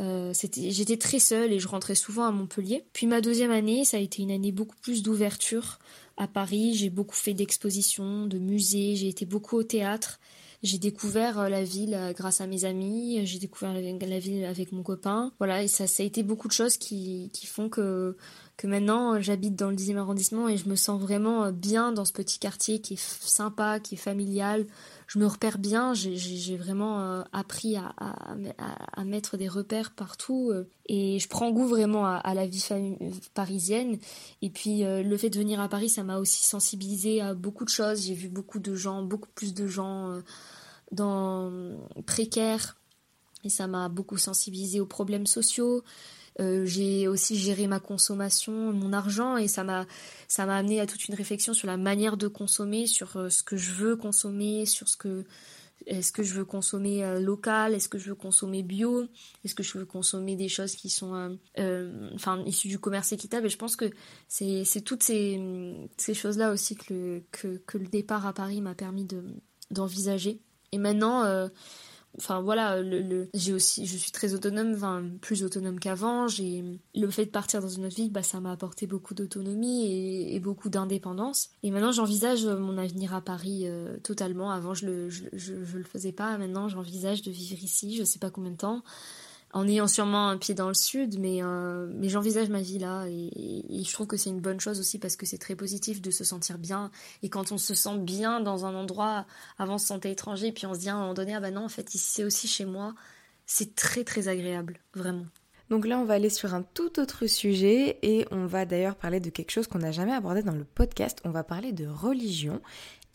euh, j'étais très seule et je rentrais souvent à Montpellier. Puis ma deuxième année, ça a été une année beaucoup plus d'ouverture à Paris. J'ai beaucoup fait d'expositions, de musées, j'ai été beaucoup au théâtre. J'ai découvert euh, la ville euh, grâce à mes amis, j'ai découvert la ville avec mon copain. Voilà, et ça, a été beaucoup de choses qui, font que que maintenant j'habite dans le 10e arrondissement et je me sens vraiment bien dans ce petit quartier qui est sympa, qui est familial. Je me repère bien, j'ai vraiment euh, appris à, à, mettre des repères partout euh, et je prends goût vraiment à, la vie parisienne. Et puis euh, le fait de venir à Paris, ça m'a aussi sensibilisé à beaucoup de choses. J'ai vu beaucoup de gens, beaucoup plus de gens dans précaires et ça m'a beaucoup sensibilisé aux problèmes sociaux. Euh, j'ai aussi géré ma consommation, mon argent, et ça m'a ça m'a amené à toute une réflexion sur la manière de consommer, sur euh, ce que je veux consommer, sur ce que est-ce que je veux consommer euh, local, est-ce que je veux consommer bio, est-ce que je veux consommer des choses qui sont enfin issues du commerce équitable. Et je pense que c'est c'est toutes ces ces choses là aussi que le, que, que le départ à Paris m'a permis de d'envisager. Et maintenant enfin voilà le, j'ai aussi je suis très autonome enfin plus autonome qu'avant. J'ai le fait de partir dans une autre ville bah ça m'a apporté beaucoup d'autonomie et, beaucoup d'indépendance. Et maintenant j'envisage mon avenir à Paris euh, totalement. Avant je le je, je, le faisais pas. Maintenant j'envisage de vivre ici je sais pas combien de temps en ayant sûrement un pied dans le sud, mais, euh, mais j'envisage ma vie là et, je trouve que c'est une bonne chose aussi parce que c'est très positif de se sentir bien. Et quand on se sent bien dans un endroit, avant on se sentait étranger, puis on se dit à un moment donné, ah bah non, en fait, ici c'est aussi chez moi, c'est très très agréable, vraiment. Donc là, on va aller sur un tout autre sujet et on va d'ailleurs parler de quelque chose qu'on n'a jamais abordé dans le podcast. On va parler de religion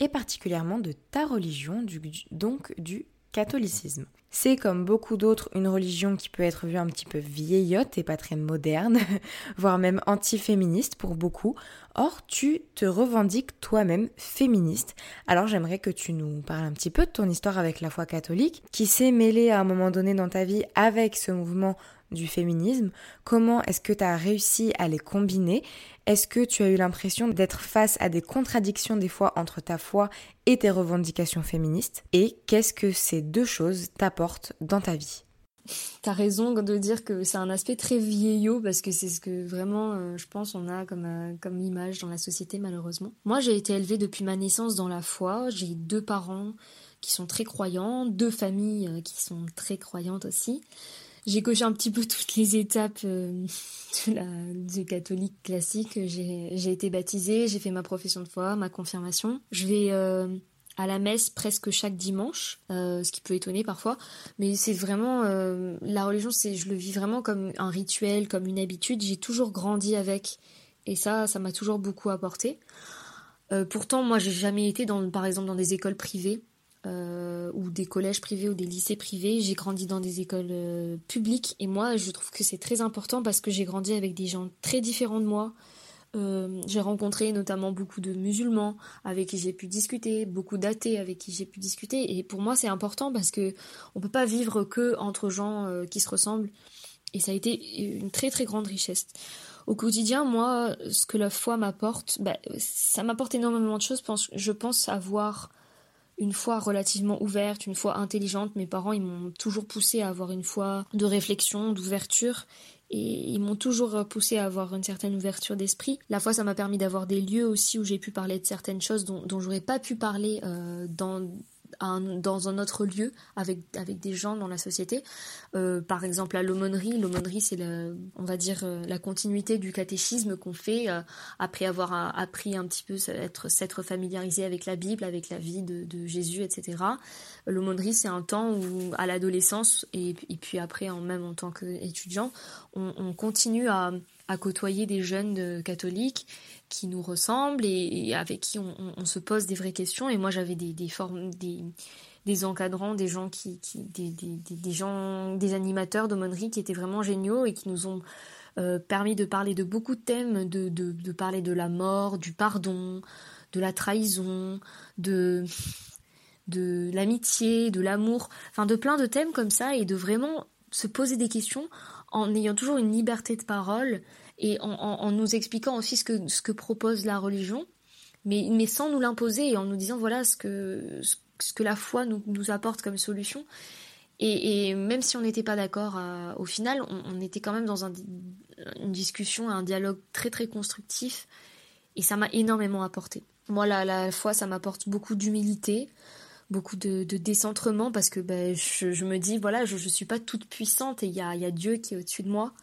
et particulièrement de ta religion, donc du catholicisme. C'est comme beaucoup d'autres une religion qui peut être vue un petit peu vieillotte et pas très moderne, voire même anti-féministe pour beaucoup. Or, tu te revendiques toi-même féministe. Alors j'aimerais que tu nous parles un petit peu de ton histoire avec la foi catholique, qui s'est mêlée à un moment donné dans ta vie avec ce mouvement du féminisme. Comment est-ce que tu as réussi à les combiner Est-ce que tu as eu l'impression d'être face à des contradictions des fois entre ta foi et tes revendications féministes Et qu'est-ce que ces deux choses t'apportent dans ta vie? T'as raison de dire que c'est un aspect très vieillot parce que c'est ce que vraiment, euh, je pense, on a comme, euh, comme image dans la société malheureusement. Moi, j'ai été élevée depuis ma naissance dans la foi. J'ai deux parents qui sont très croyants, deux familles euh, qui sont très croyantes aussi j'ai coché un petit peu toutes les étapes euh, du catholique classique. J'ai été baptisée, j'ai fait ma profession de foi, ma confirmation. Je vais euh, à la messe presque chaque dimanche, euh, ce qui peut étonner parfois, mais c'est vraiment la religion, je le vis vraiment comme un rituel, comme une habitude. J'ai toujours grandi avec, et ça, ça m'a toujours beaucoup apporté. pourtant, moi, j'ai jamais été dans, par exemple, dans des écoles privées. Euh, ou des collèges privés ou des lycées privés. J'ai grandi dans des écoles euh, publiques et moi je trouve que c'est très important parce que j'ai grandi avec des gens très différents de moi. Euh, j'ai rencontré notamment beaucoup de musulmans avec qui j'ai pu discuter, beaucoup d'athées avec qui j'ai pu discuter et pour moi c'est important parce que on peut pas vivre que entre gens qui se ressemblent et ça a été une très très grande richesse. Au quotidien, moi, ce que la foi m'apporte, bah, ça m'apporte énormément de choses. Je pense avoir une foi relativement ouverte, une foi intelligente. Mes parents, ils m'ont toujours poussé à avoir une foi de réflexion, d'ouverture. Et ils m'ont toujours poussé à avoir une certaine ouverture d'esprit. La foi, ça m'a permis d'avoir des lieux aussi où j'ai pu parler de certaines choses dont, dont j'aurais pas pu parler euh, dans dans un autre lieu avec, avec des gens dans la société. Euh, par exemple, à l'aumônerie. L'aumônerie, c'est, on va dire, euh, la continuité du catéchisme qu'on fait euh, après avoir appris un petit peu être, s'être familiarisé avec la Bible, avec la vie de, Jésus, etc. L'aumônerie, c'est un temps où, à l'adolescence et, puis après, même en tant qu'étudiant, on, on continue à, à côtoyer des jeunes catholiques qui nous ressemblent et, avec qui on, se pose des vraies questions. Et moi, j'avais des, formes, des, encadrants, des gens qui, des, gens, des animateurs d'aumônerie qui étaient vraiment géniaux et qui nous ont euh, permis de parler de beaucoup de thèmes, de, de, de, parler de la mort, du pardon, de la trahison, de de l'amitié, de l'amour, enfin de plein de thèmes comme ça et de vraiment se poser des questions en ayant toujours une liberté de parole et en, nous expliquant aussi ce que, ce que propose la religion, mais, mais sans nous l'imposer et en nous disant voilà ce que, ce que la foi nous, nous apporte comme solution. Et, même si on n'était pas d'accord euh, au final, on, était quand même dans un, une discussion, un dialogue très très constructif et ça m'a énormément apporté. Moi, la foi, ça m'apporte beaucoup d'humilité, beaucoup de, de, décentrement parce que ben, je, je, me dis voilà, je ne suis pas toute puissante et il y a, y a Dieu qui est au-dessus de moi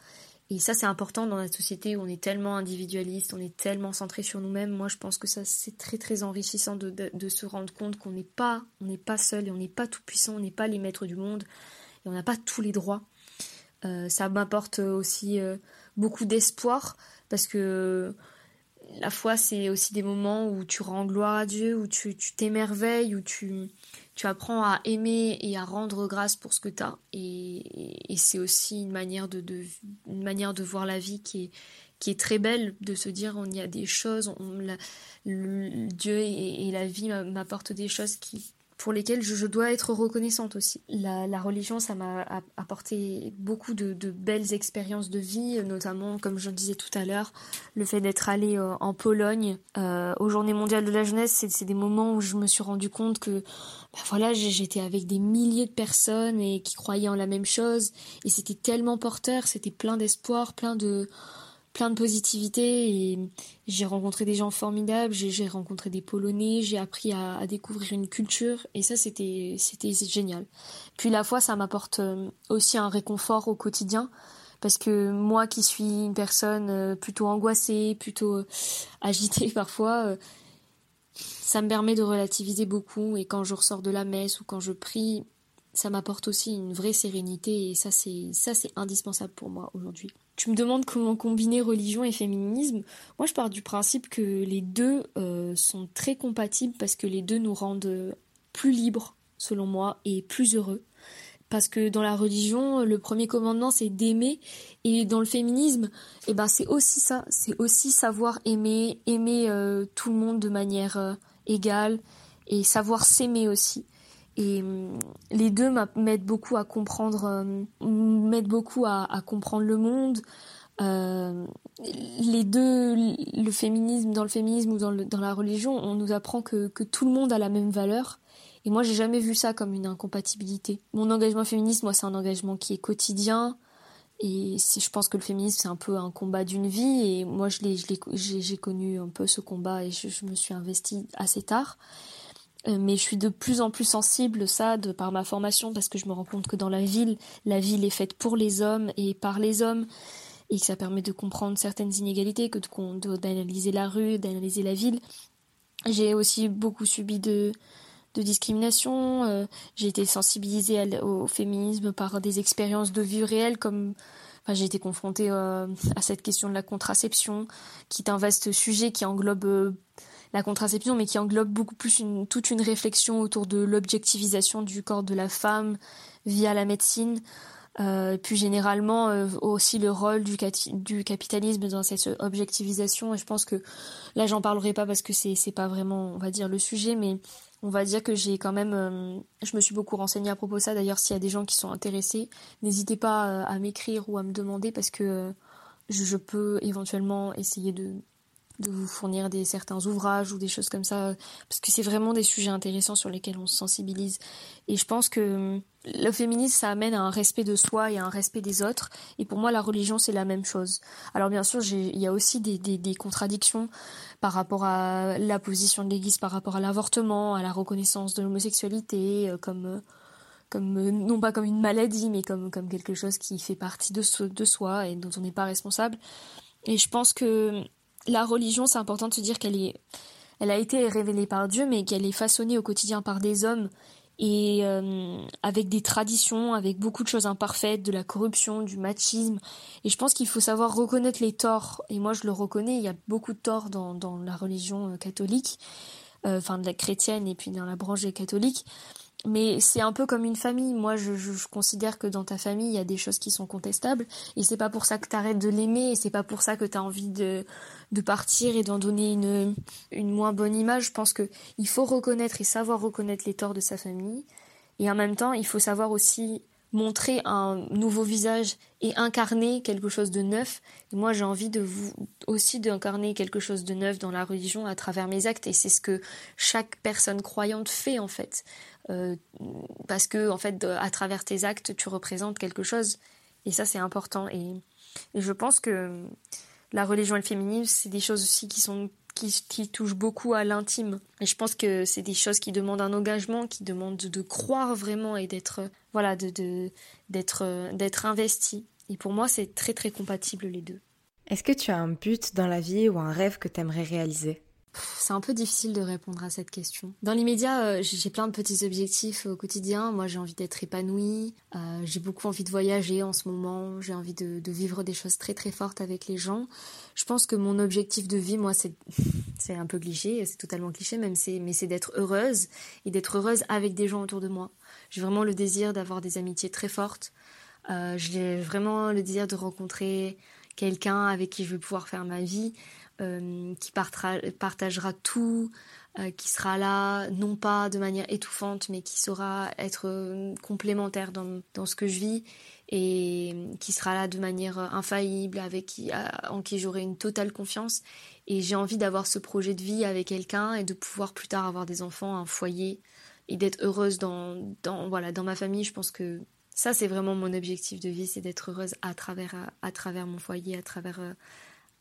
et ça, c'est important dans la société où on est tellement individualiste, on est tellement centré sur nous-mêmes. Moi, je pense que ça, c'est très, très enrichissant de, de, se rendre compte qu'on n'est pas, on n'est pas seul et on n'est pas tout puissant, on n'est pas les maîtres du monde et on n'a pas tous les droits. Euh, ça m'apporte aussi euh, beaucoup d'espoir parce que la foi, c'est aussi des moments où tu rends gloire à Dieu, où tu t'émerveilles, où tu, tu apprends à aimer et à rendre grâce pour ce que tu as. Et, c'est aussi une manière de, de, manière de voir la vie qui est, qui est très belle, de se dire on y a des choses, on, la, Dieu et, et, la vie m'apportent des choses qui, pour lesquelles je, dois être reconnaissante aussi. La, religion, ça m'a apporté beaucoup de, belles expériences de vie, notamment, comme je disais tout à l'heure, le fait d'être allée euh, en Pologne euh, aux Journées mondiales de la jeunesse, c'est des moments où je me suis rendu compte que ben voilà, j'étais avec des milliers de personnes et qui croyaient en la même chose, et c'était tellement porteur, c'était plein d'espoir, plein de plein de positivité et j'ai rencontré des gens formidables, j'ai rencontré des Polonais, j'ai appris à, découvrir une culture et ça c'était c'était génial. Puis la foi ça m'apporte euh, aussi un réconfort au quotidien parce que moi qui suis une personne euh, plutôt angoissée, plutôt euh, agitée parfois, ça me permet de relativiser beaucoup et quand je ressors de la messe ou quand je prie, ça m'apporte aussi une vraie sérénité et ça c'est ça c'est indispensable pour moi aujourd'hui. Tu me demandes comment combiner religion et féminisme. Moi je pars du principe que les deux euh, sont très compatibles parce que les deux nous rendent plus libres selon moi et plus heureux. Parce que dans la religion, le premier commandement c'est d'aimer et dans le féminisme, eh ben c'est aussi ça, c'est aussi savoir aimer, aimer euh, tout le monde de manière euh, égale et savoir s'aimer aussi. Et hum, les deux m'aident beaucoup à comprendre, euh, m'aident beaucoup à, comprendre le monde. Euh, les deux, le féminisme, dans le féminisme ou dans, la religion, on nous apprend que, tout le monde a la même valeur. Et moi, j'ai jamais vu ça comme une incompatibilité. Mon engagement féministe, moi, c'est un engagement qui est quotidien. Et je pense que le féminisme, c'est un peu un combat d'une vie. Et moi, je j'ai connu un peu ce combat et je, je me suis investie assez tard. Euh, mais je suis de plus en plus sensible ça de par ma formation parce que je me rends compte que dans la ville, la ville est faite pour les hommes et par les hommes et que ça permet de comprendre certaines inégalités, que d'analyser la rue, d'analyser la ville. J'ai aussi beaucoup subi de, de discrimination. Euh, j'ai été sensibilisée au féminisme par des expériences de vie réelle comme enfin, j'ai été confrontée euh, à cette question de la contraception, qui est un vaste sujet qui englobe la contraception, mais qui englobe beaucoup plus toute une réflexion autour de l'objectivisation du corps de la femme via la médecine. Euh, puis généralement euh, aussi le rôle du, du, capitalisme dans cette objectivisation et je pense que là j'en parlerai pas parce que c'est c'est pas vraiment on va dire le sujet mais on va dire que j'ai quand même euh, je me suis beaucoup renseignée à propos de ça d'ailleurs s'il y a des gens qui sont intéressés n'hésitez pas euh, à m'écrire ou à me demander parce que je peux éventuellement essayer de de vous fournir des certains ouvrages ou des choses comme ça parce que c'est vraiment des sujets intéressants sur lesquels on se sensibilise. Et je pense que le féminisme ça amène à un respect de soi et à un respect des autres. Et pour moi la religion c'est la même chose. Alors bien sûr il y a aussi des, des, contradictions par rapport à la position de l'église par rapport à l'avortement à la reconnaissance de l'homosexualité euh, comme euh, comme euh, non pas comme une maladie mais comme comme quelque chose qui fait partie de, de soi et dont on n'est pas responsable. Et je pense que la religion, c'est important de se dire qu'elle est, elle a été révélée par Dieu, mais qu'elle est façonnée au quotidien par des hommes et euh, avec des traditions, avec beaucoup de choses imparfaites, de la corruption, du machisme. Et je pense qu'il faut savoir reconnaître les torts. Et moi, je le reconnais. Il y a beaucoup de torts dans, dans la religion euh, catholique, euh, enfin de la chrétienne et puis dans la branche des catholiques mais c'est un peu comme une famille. Moi, je, considère que dans ta famille, il y a des choses qui sont contestables, et c'est pas pour ça que tu arrêtes de l'aimer, et c'est pas pour ça que tu as envie de, de partir et d'en donner une, une moins bonne image. Je pense que il faut reconnaître et savoir reconnaître les torts de sa famille, et en même temps, il faut savoir aussi montrer un nouveau visage et incarner quelque chose de neuf. Moi, j'ai envie de vous aussi d'incarner quelque chose de neuf dans la religion à travers mes actes. Et c'est ce que chaque personne croyante fait en fait, euh, parce que en fait, à travers tes actes, tu représentes quelque chose. Et ça, c'est important. Et je pense que la religion et le féminisme, c'est des choses aussi qui sont qui, touche beaucoup à l'intime. Et je pense que c'est des choses qui demandent un engagement, qui demandent de, croire vraiment et d'être voilà, de, d'être, d'être investi. Et pour moi, c'est très très compatible les deux. Est-ce que tu as un but dans la vie ou un rêve que tu aimerais réaliser? C'est un peu difficile de répondre à cette question. Dans l'immédiat, euh, j'ai plein de petits objectifs au quotidien. Moi, j'ai envie d'être épanouie. Euh, j'ai beaucoup envie de voyager en ce moment. J'ai envie de, vivre des choses très très fortes avec les gens. Je pense que mon objectif de vie, moi, c'est c'est un peu cliché, c'est totalement cliché, même mais c'est d'être heureuse et d'être heureuse avec des gens autour de moi. J'ai vraiment le désir d'avoir des amitiés très fortes. Euh, j'ai vraiment le désir de rencontrer quelqu'un avec qui je vais pouvoir faire ma vie. Euh, qui partagera tout, euh, qui sera là, non pas de manière étouffante, mais qui saura être euh, complémentaire dans, ce que je vis et qui sera là de manière infaillible, en qui j'aurai une totale confiance. Et j'ai envie d'avoir ce projet de vie avec quelqu'un et de pouvoir plus tard avoir des enfants, un foyer et d'être heureuse dans, dans, voilà, dans ma famille. Je pense que ça, c'est vraiment mon objectif de vie, c'est d'être heureuse à travers, à, travers mon foyer, à travers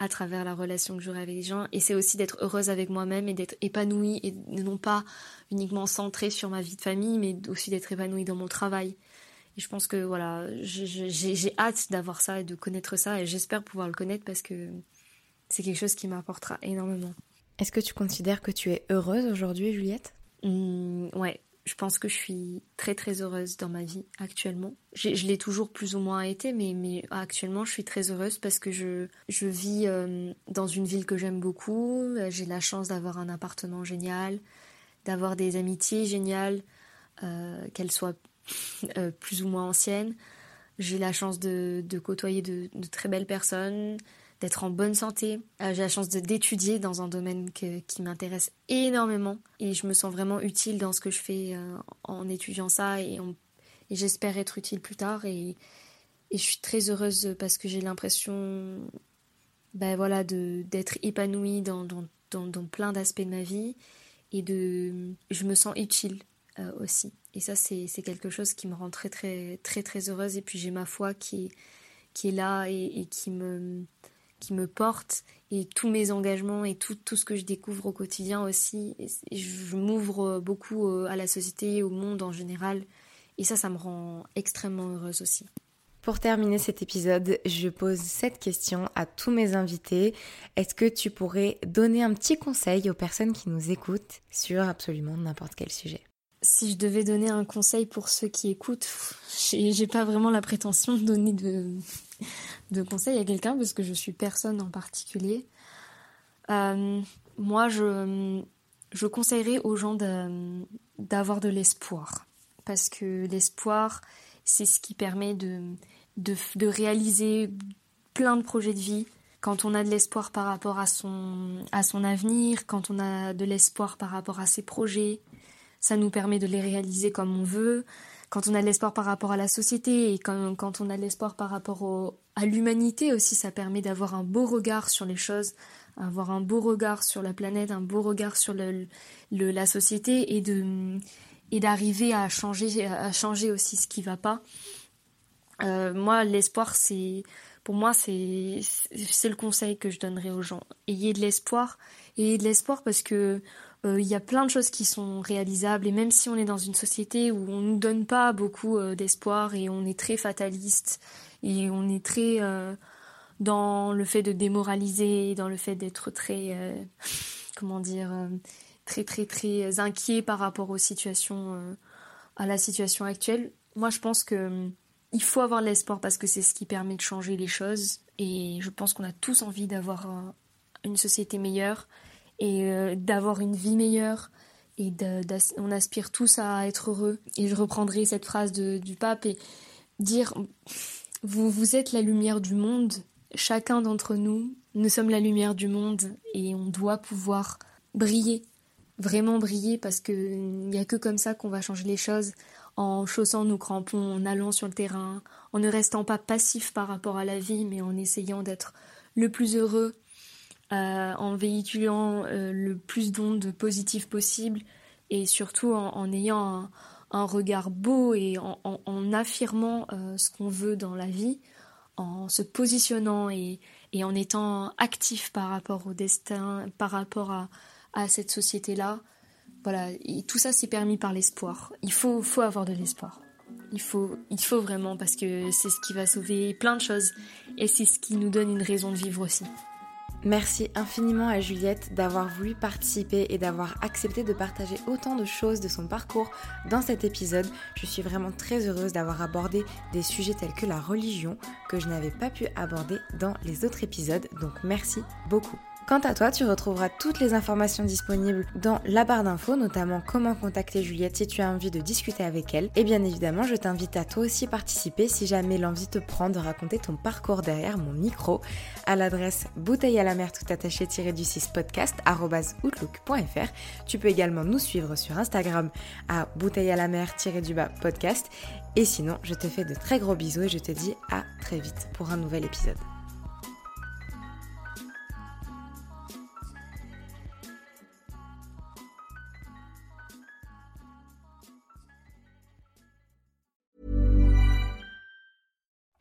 à travers la relation que j'aurai avec les gens. Et c'est aussi d'être heureuse avec moi-même et d'être épanouie et non pas uniquement centrée sur ma vie de famille, mais aussi d'être épanouie dans mon travail. Et je pense que voilà, j'ai hâte d'avoir ça et de connaître ça et j'espère pouvoir le connaître parce que c'est quelque chose qui m'apportera énormément. Est-ce que tu considères que tu es heureuse aujourd'hui, Juliette? Mmh, Ouais, je pense que je suis très très heureuse dans ma vie actuellement. Je l'ai toujours plus ou moins été, mais, mais actuellement je suis très heureuse parce que je, je vis euh, dans une ville que j'aime beaucoup. J'ai la chance d'avoir un appartement génial, d'avoir des amitiés géniales, euh, qu'elles soient euh, plus ou moins anciennes. J'ai la chance de, de côtoyer de, très belles personnes, d'être en bonne santé. Euh, j'ai la chance d'étudier dans un domaine qui m'intéresse énormément et je me sens vraiment utile dans ce que je fais euh, en étudiant ça et, j'espère être utile plus tard et, je suis très heureuse parce que j'ai l'impression ben d'être épanouie dans, plein d'aspects de ma vie et de je me sens utile euh, aussi. Et ça, c'est quelque chose qui me rend très, très, très, très heureuse. Et puis, j'ai ma foi qui est là et qui me, qui me porte et tous mes engagements et tout, tout ce que je découvre au quotidien aussi. je m'ouvre beaucoup euh, à la société, au monde en général. Et ça, ça me rend extrêmement heureuse aussi. Pour terminer cet épisode, je pose cette question à tous mes invités. Est-ce que tu pourrais donner un petit conseil aux personnes qui nous écoutent sur absolument n'importe quel sujet? Si je devais donner un conseil pour ceux qui écoutent, j'ai pas vraiment la prétention de donner de, de conseils à quelqu'un parce que je suis personne en particulier. Euh, moi, je, je conseillerais aux gens d'avoir de, l'espoir parce que l'espoir, c'est ce qui permet de, de, de, réaliser plein de projets de vie. Quand on a de l'espoir par rapport à son, à son avenir, quand on a de l'espoir par rapport à ses projets, ça nous permet de les réaliser comme on veut. Quand on a de l'espoir par rapport à la société et quand, on a de l'espoir par rapport à l'humanité aussi, ça permet d'avoir un beau regard sur les choses, avoir un beau regard sur la planète, un beau regard sur la société et d'arriver à changer aussi ce qui va pas. Euh, moi, l'espoir, c'est pour moi, c'est c'est le conseil que je donnerais aux gens. Ayez de l'espoir, ayez de l'espoir parce que euh, il y a plein de choses qui sont réalisables et même si on est dans une société où on nous donne pas beaucoup euh, d'espoir et on est très fataliste et on est très euh, dans le fait de démoraliser, dans le fait d'être très comment dire très très très inquiet par rapport aux situations à la situation actuelle. Moi, je pense que il faut avoir l'espoir parce que c'est ce qui permet de changer les choses et je pense qu'on a tous envie d'avoir une société meilleure et euh, d'avoir une vie meilleure. Et on aspire tous à être heureux. Et je reprendrai cette phrase du pape et dire vous, vous êtes la lumière du monde. Chacun d'entre nous, nous sommes la lumière du monde et on doit pouvoir briller, vraiment briller parce qu'il n'y a que comme ça qu'on va changer les choses en chaussant nos crampons, en allant sur le terrain, en ne restant pas passif par rapport à la vie, mais en essayant d'être le plus heureux euh, en véhiculant euh, le plus d'ondes positives possible et surtout en, ayant un, regard beau et en, affirmant euh, ce qu'on veut dans la vie, en se positionnant et, en étant actif par rapport au destin, par rapport à, cette société-là. Voilà, tout ça c'est permis par l'espoir. Il faut, faut avoir de l'espoir. Il faut, il faut vraiment parce que c'est ce qui va sauver plein de choses et c'est ce qui nous donne une raison de vivre aussi. Merci infiniment à Juliette d'avoir voulu participer et d'avoir accepté de partager autant de choses de son parcours dans cet épisode. Je suis vraiment très heureuse d'avoir abordé des sujets tels que la religion que je n'avais pas pu aborder dans les autres épisodes. Donc merci beaucoup. Quant à toi, tu retrouveras toutes les informations disponibles dans la barre d'infos, notamment comment contacter Juliette si tu as envie de discuter avec elle. Et bien évidemment, je t'invite à toi aussi participer si jamais l'envie te prend de raconter ton parcours derrière mon micro à l'adresse bouteille à la mer tout attaché du 6 podcast outlook.fr. Tu peux également nous suivre sur Instagram à bouteille à la mer du bas podcast. Et sinon, je te fais de très gros bisous et je te dis à très vite pour un nouvel épisode.